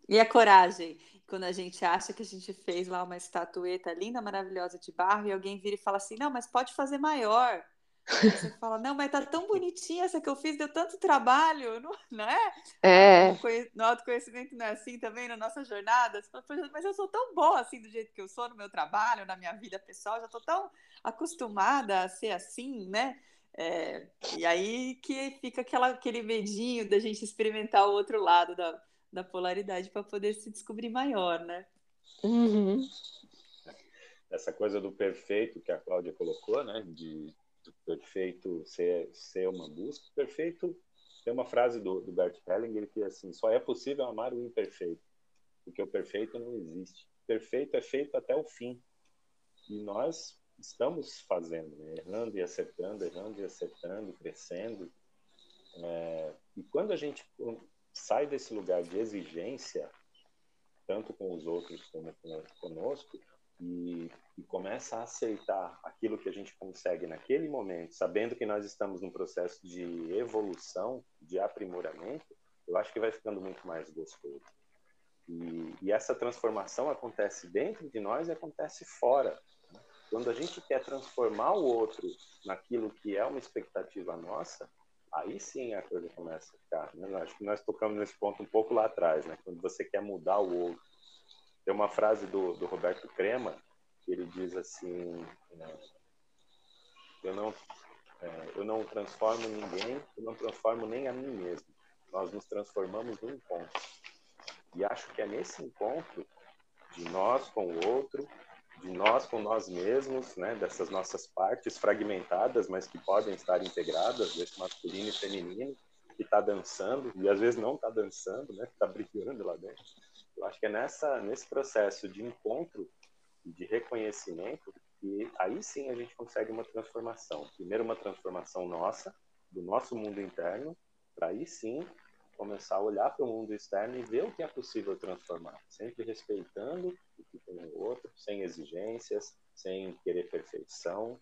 E a coragem, quando a gente acha que a gente fez lá uma estatueta linda, maravilhosa de barro, e alguém vira e fala assim: não, mas pode fazer maior. Você fala, não, mas tá tão bonitinha essa que eu fiz, deu tanto trabalho, não, não é? É. No autoconhecimento não é assim também na nossa jornada. Você fala, mas eu sou tão boa assim do jeito que eu sou no meu trabalho, na minha vida pessoal, já tô tão acostumada a ser assim, né? É, e aí que fica aquela, aquele medinho da gente experimentar o outro lado da, da polaridade para poder se descobrir maior, né? Uhum. Essa coisa do perfeito que a Cláudia colocou, né? De perfeito ser, ser uma busca. Perfeito, tem uma frase do, do Bert Hellinger que é assim, só é possível amar o imperfeito, porque o perfeito não existe. Perfeito é feito até o fim. E nós estamos fazendo, né? errando e acertando, errando e acertando, crescendo. É, e quando a gente sai desse lugar de exigência, tanto com os outros como conosco, e, e, começa a aceitar aquilo que a gente consegue naquele momento, sabendo que nós estamos num processo de evolução, de aprimoramento, eu acho que vai ficando muito mais gostoso. E, e essa transformação acontece dentro de nós e acontece fora. Quando a gente quer transformar o outro naquilo que é uma expectativa nossa, aí sim a coisa começa a ficar. Né? Acho que nós tocamos nesse ponto um pouco lá atrás, né? quando você quer mudar o outro tem uma frase do, do Roberto Crema que ele diz assim: é, eu não é, eu não transformo ninguém, eu não transformo nem a mim mesmo. Nós nos transformamos num encontro. E acho que é nesse encontro de nós com o outro, de nós com nós mesmos, né, dessas nossas partes fragmentadas, mas que podem estar integradas, desse masculino e feminino, que está dançando, e às vezes não está dançando, né, está brigando lá dentro eu acho que é nessa, nesse processo de encontro e de reconhecimento que aí sim a gente consegue uma transformação. Primeiro, uma transformação nossa, do nosso mundo interno, para aí sim começar a olhar para o mundo externo e ver o que é possível transformar, sempre respeitando o que tem no outro, sem exigências, sem querer perfeição,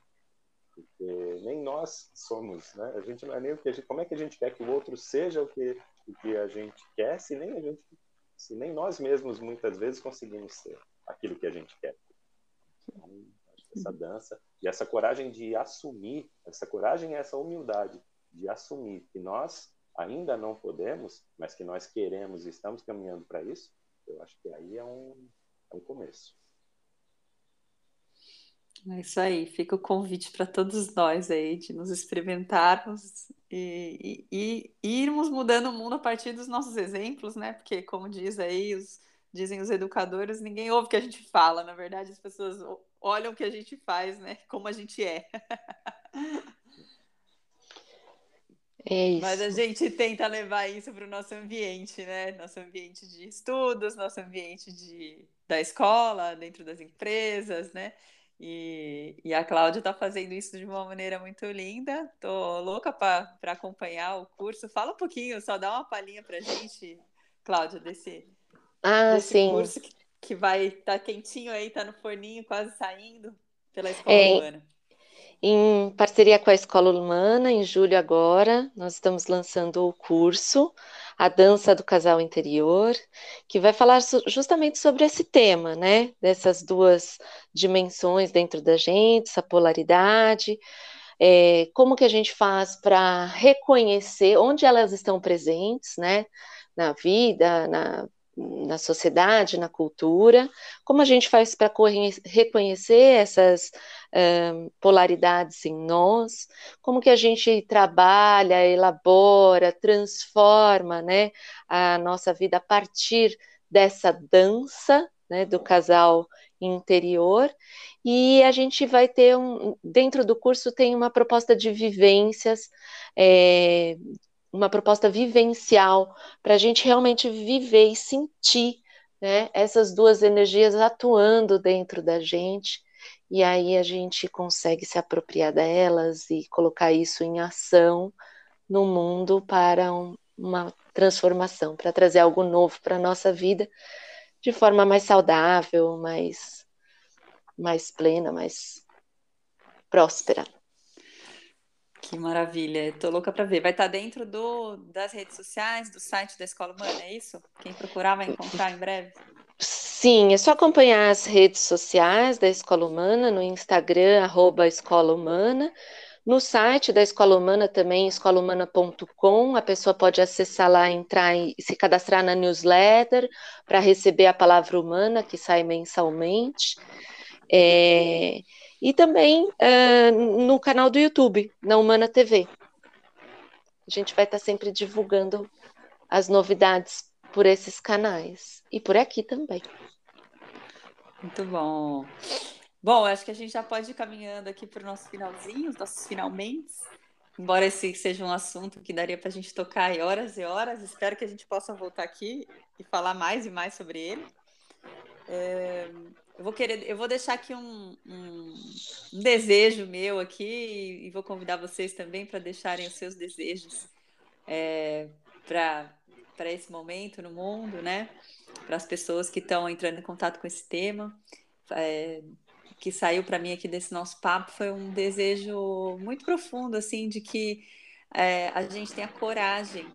porque nem nós somos, né? A gente não é nem o que a gente, como é que a gente quer que o outro seja o que o que a gente quer, se nem a gente se nem nós mesmos muitas vezes conseguimos ser aquilo que a gente quer. Então, essa dança e essa coragem de assumir, essa coragem e essa humildade de assumir que nós ainda não podemos, mas que nós queremos e estamos caminhando para isso, eu acho que aí é um, é um começo. É isso aí, fica o convite para todos nós aí de nos experimentarmos e, e, e, irmos mudando o mundo a partir dos nossos exemplos, né? Porque, como diz aí, os, dizem os educadores, ninguém ouve o que a gente fala, na verdade, as pessoas olham o que a gente faz, né? Como a gente é. É isso. Mas a gente tenta levar isso para o nosso ambiente, né? Nosso ambiente de estudos, nosso ambiente de, da escola, dentro das empresas, né? E, e, a Cláudia está fazendo isso de uma maneira muito linda. Tô louca para acompanhar o curso. Fala um pouquinho, só dá uma palhinha para gente, Cláudia, desse, ah, desse sim. curso que, que vai estar tá quentinho aí, tá no forninho, quase saindo pela Escola é, Humana. Em parceria com a Escola Humana, em julho agora, nós estamos lançando o curso A Dança do Casal Interior, que vai falar justamente sobre esse tema, né? Dessas duas dimensões dentro da gente, essa polaridade, é, como que a gente faz para reconhecer onde elas estão presentes, né? Na vida, na na sociedade, na cultura, como a gente faz para reconhecer essas polaridades em nós, como que a gente trabalha, elabora, transforma né, a nossa vida a partir dessa dança né, do casal interior, e a gente vai ter um, dentro do curso tem uma proposta de vivências, é, uma proposta vivencial para a gente realmente viver e sentir né, essas duas energias atuando dentro da gente, e aí a gente consegue se apropriar delas e colocar isso em ação no mundo para um, uma transformação, para trazer algo novo para a nossa vida de forma mais saudável, mais, mais plena, mais próspera. Que maravilha, estou louca para ver. Vai estar tá dentro do, das redes sociais, do site da Escola Humana, é isso? Quem procurar vai encontrar em breve? Sim, é só acompanhar as redes sociais da Escola Humana, no Instagram, arroba Escola Humana, no site da Escola Humana também, escolahumana.com, a pessoa pode acessar lá, entrar e se cadastrar na newsletter para receber a palavra humana que sai mensalmente. É, e também é, no canal do YouTube, na Humana TV. A gente vai estar sempre divulgando as novidades por esses canais e por aqui também. Muito bom. Bom, acho que a gente já pode ir caminhando aqui para o nosso finalzinho, os nossos finalmente. Embora esse seja um assunto que daria para a gente tocar aí horas e horas, espero que a gente possa voltar aqui e falar mais e mais sobre ele. É, eu vou querer, eu vou deixar aqui um, um, um desejo meu aqui e vou convidar vocês também para deixarem os seus desejos é, para esse momento no mundo, né? Para as pessoas que estão entrando em contato com esse tema. É, que saiu para mim aqui desse nosso papo foi um desejo muito profundo, assim, de que é, a gente tenha coragem,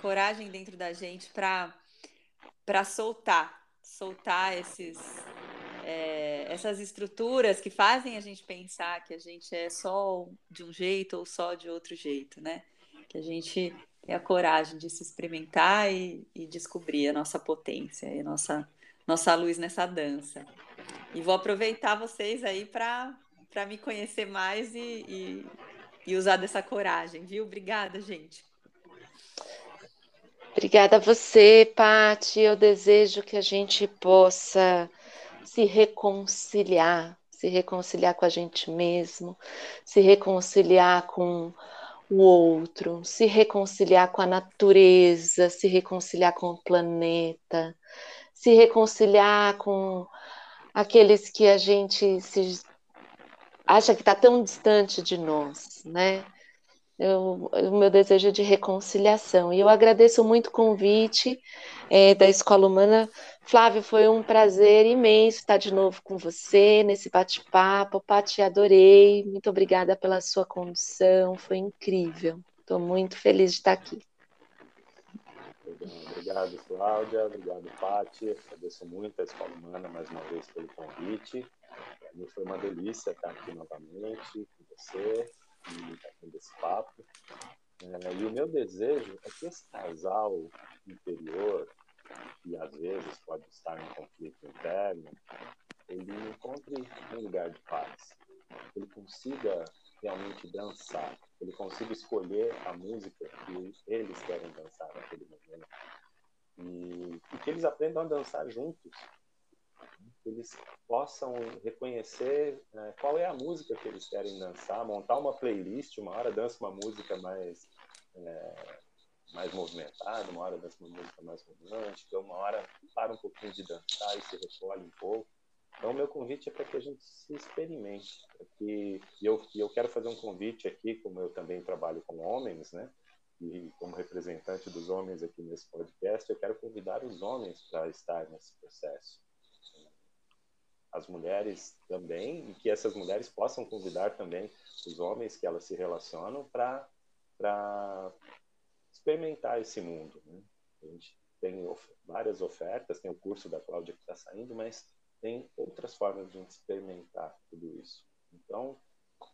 coragem dentro da gente para soltar, soltar esses é, essas estruturas que fazem a gente pensar que a gente é só de um jeito ou só de outro jeito, né? Que a gente tenha a coragem de se experimentar e, e descobrir a nossa potência e a nossa, nossa luz nessa dança. E vou aproveitar vocês aí para me conhecer mais e, e, e usar dessa coragem, viu? Obrigada, gente. Obrigada a você, Pati. Eu desejo que a gente possa se reconciliar, se reconciliar com a gente mesmo, se reconciliar com o outro, se reconciliar com a natureza, se reconciliar com o planeta, se reconciliar com aqueles que a gente se acha que está tão distante de nós, né? Eu, o meu desejo é de reconciliação. E eu agradeço muito o convite é, da Escola Humana. Flávio, foi um prazer imenso estar de novo com você nesse bate-papo. Pati, adorei. Muito obrigada pela sua condução, foi incrível. Estou muito feliz de estar aqui. Obrigado, Cláudia. Obrigado, Pati. Agradeço muito a Escola Humana mais uma vez pelo convite. Para mim foi uma delícia estar aqui novamente com você e estar esse papo. É, e o meu desejo é que esse casal interior, que às vezes pode estar em conflito interno, ele encontre um lugar de paz. Ele consiga realmente dançar, ele consiga escolher a música que eles querem dançar naquele momento. E, e que eles aprendam a dançar juntos. Que eles possam reconhecer né, qual é a música que eles querem dançar, montar uma playlist, uma hora dança uma música mais, é, mais movimentada, uma hora dança uma música mais romântica, uma hora para um pouquinho de dançar e se recolhe um pouco então, meu convite é para que a gente se experimente. E eu, eu quero fazer um convite aqui, como eu também trabalho com homens, né? E como representante dos homens aqui nesse podcast, eu quero convidar os homens para estar nesse processo. As mulheres também, e que essas mulheres possam convidar também os homens que elas se relacionam para experimentar esse mundo. Né? A gente tem várias ofertas, tem o curso da Cláudia que está saindo, mas tem outras formas de experimentar tudo isso. Então,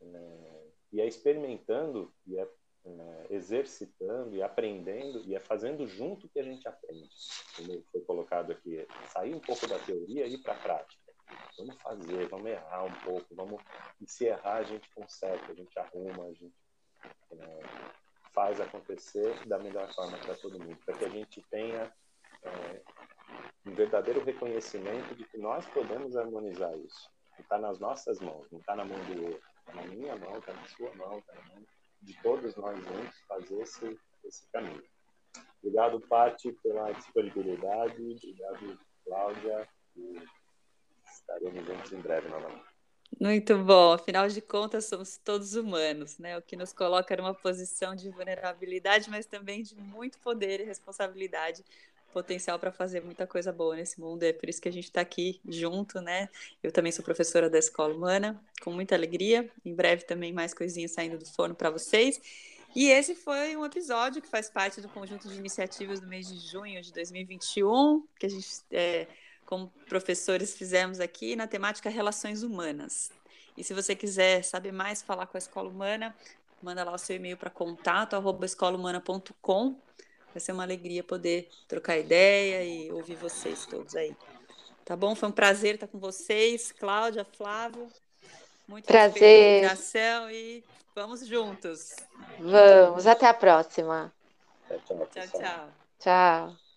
é, e é experimentando, e é, é, exercitando, e aprendendo, e é fazendo junto que a gente aprende. Como foi colocado aqui, sair um pouco da teoria e ir para a prática. Vamos fazer, vamos errar um pouco, vamos. E se errar, a gente consegue, a gente arruma, a gente é, faz acontecer da melhor forma para todo mundo, para que a gente tenha é, um verdadeiro reconhecimento de que nós podemos harmonizar isso. Está nas nossas mãos, não está na mão do outro. Está na minha mão, está na sua mão, está na mão de todos nós juntos fazer esse, esse caminho. Obrigado, Pati, pela disponibilidade. Obrigado, Cláudia. E estaremos juntos em breve novamente. Muito bom. Afinal de contas, somos todos humanos, né? O que nos coloca numa posição de vulnerabilidade, mas também de muito poder e responsabilidade, potencial para fazer muita coisa boa nesse mundo. É por isso que a gente está aqui junto, né? Eu também sou professora da Escola Humana, com muita alegria. Em breve também mais coisinhas saindo do forno para vocês. E esse foi um episódio que faz parte do conjunto de iniciativas do mês de junho de 2021, que a gente é, como professores fizemos aqui na temática Relações Humanas. E se você quiser saber mais, falar com a Escola Humana, manda lá o seu e-mail para contato escolahumana.com. Vai ser uma alegria poder trocar ideia e ouvir vocês todos aí. Tá bom? Foi um prazer estar com vocês, Cláudia, Flávio. Muito prazer. admiração e vamos juntos. Vamos, até a próxima. Tchau, tchau. Tchau.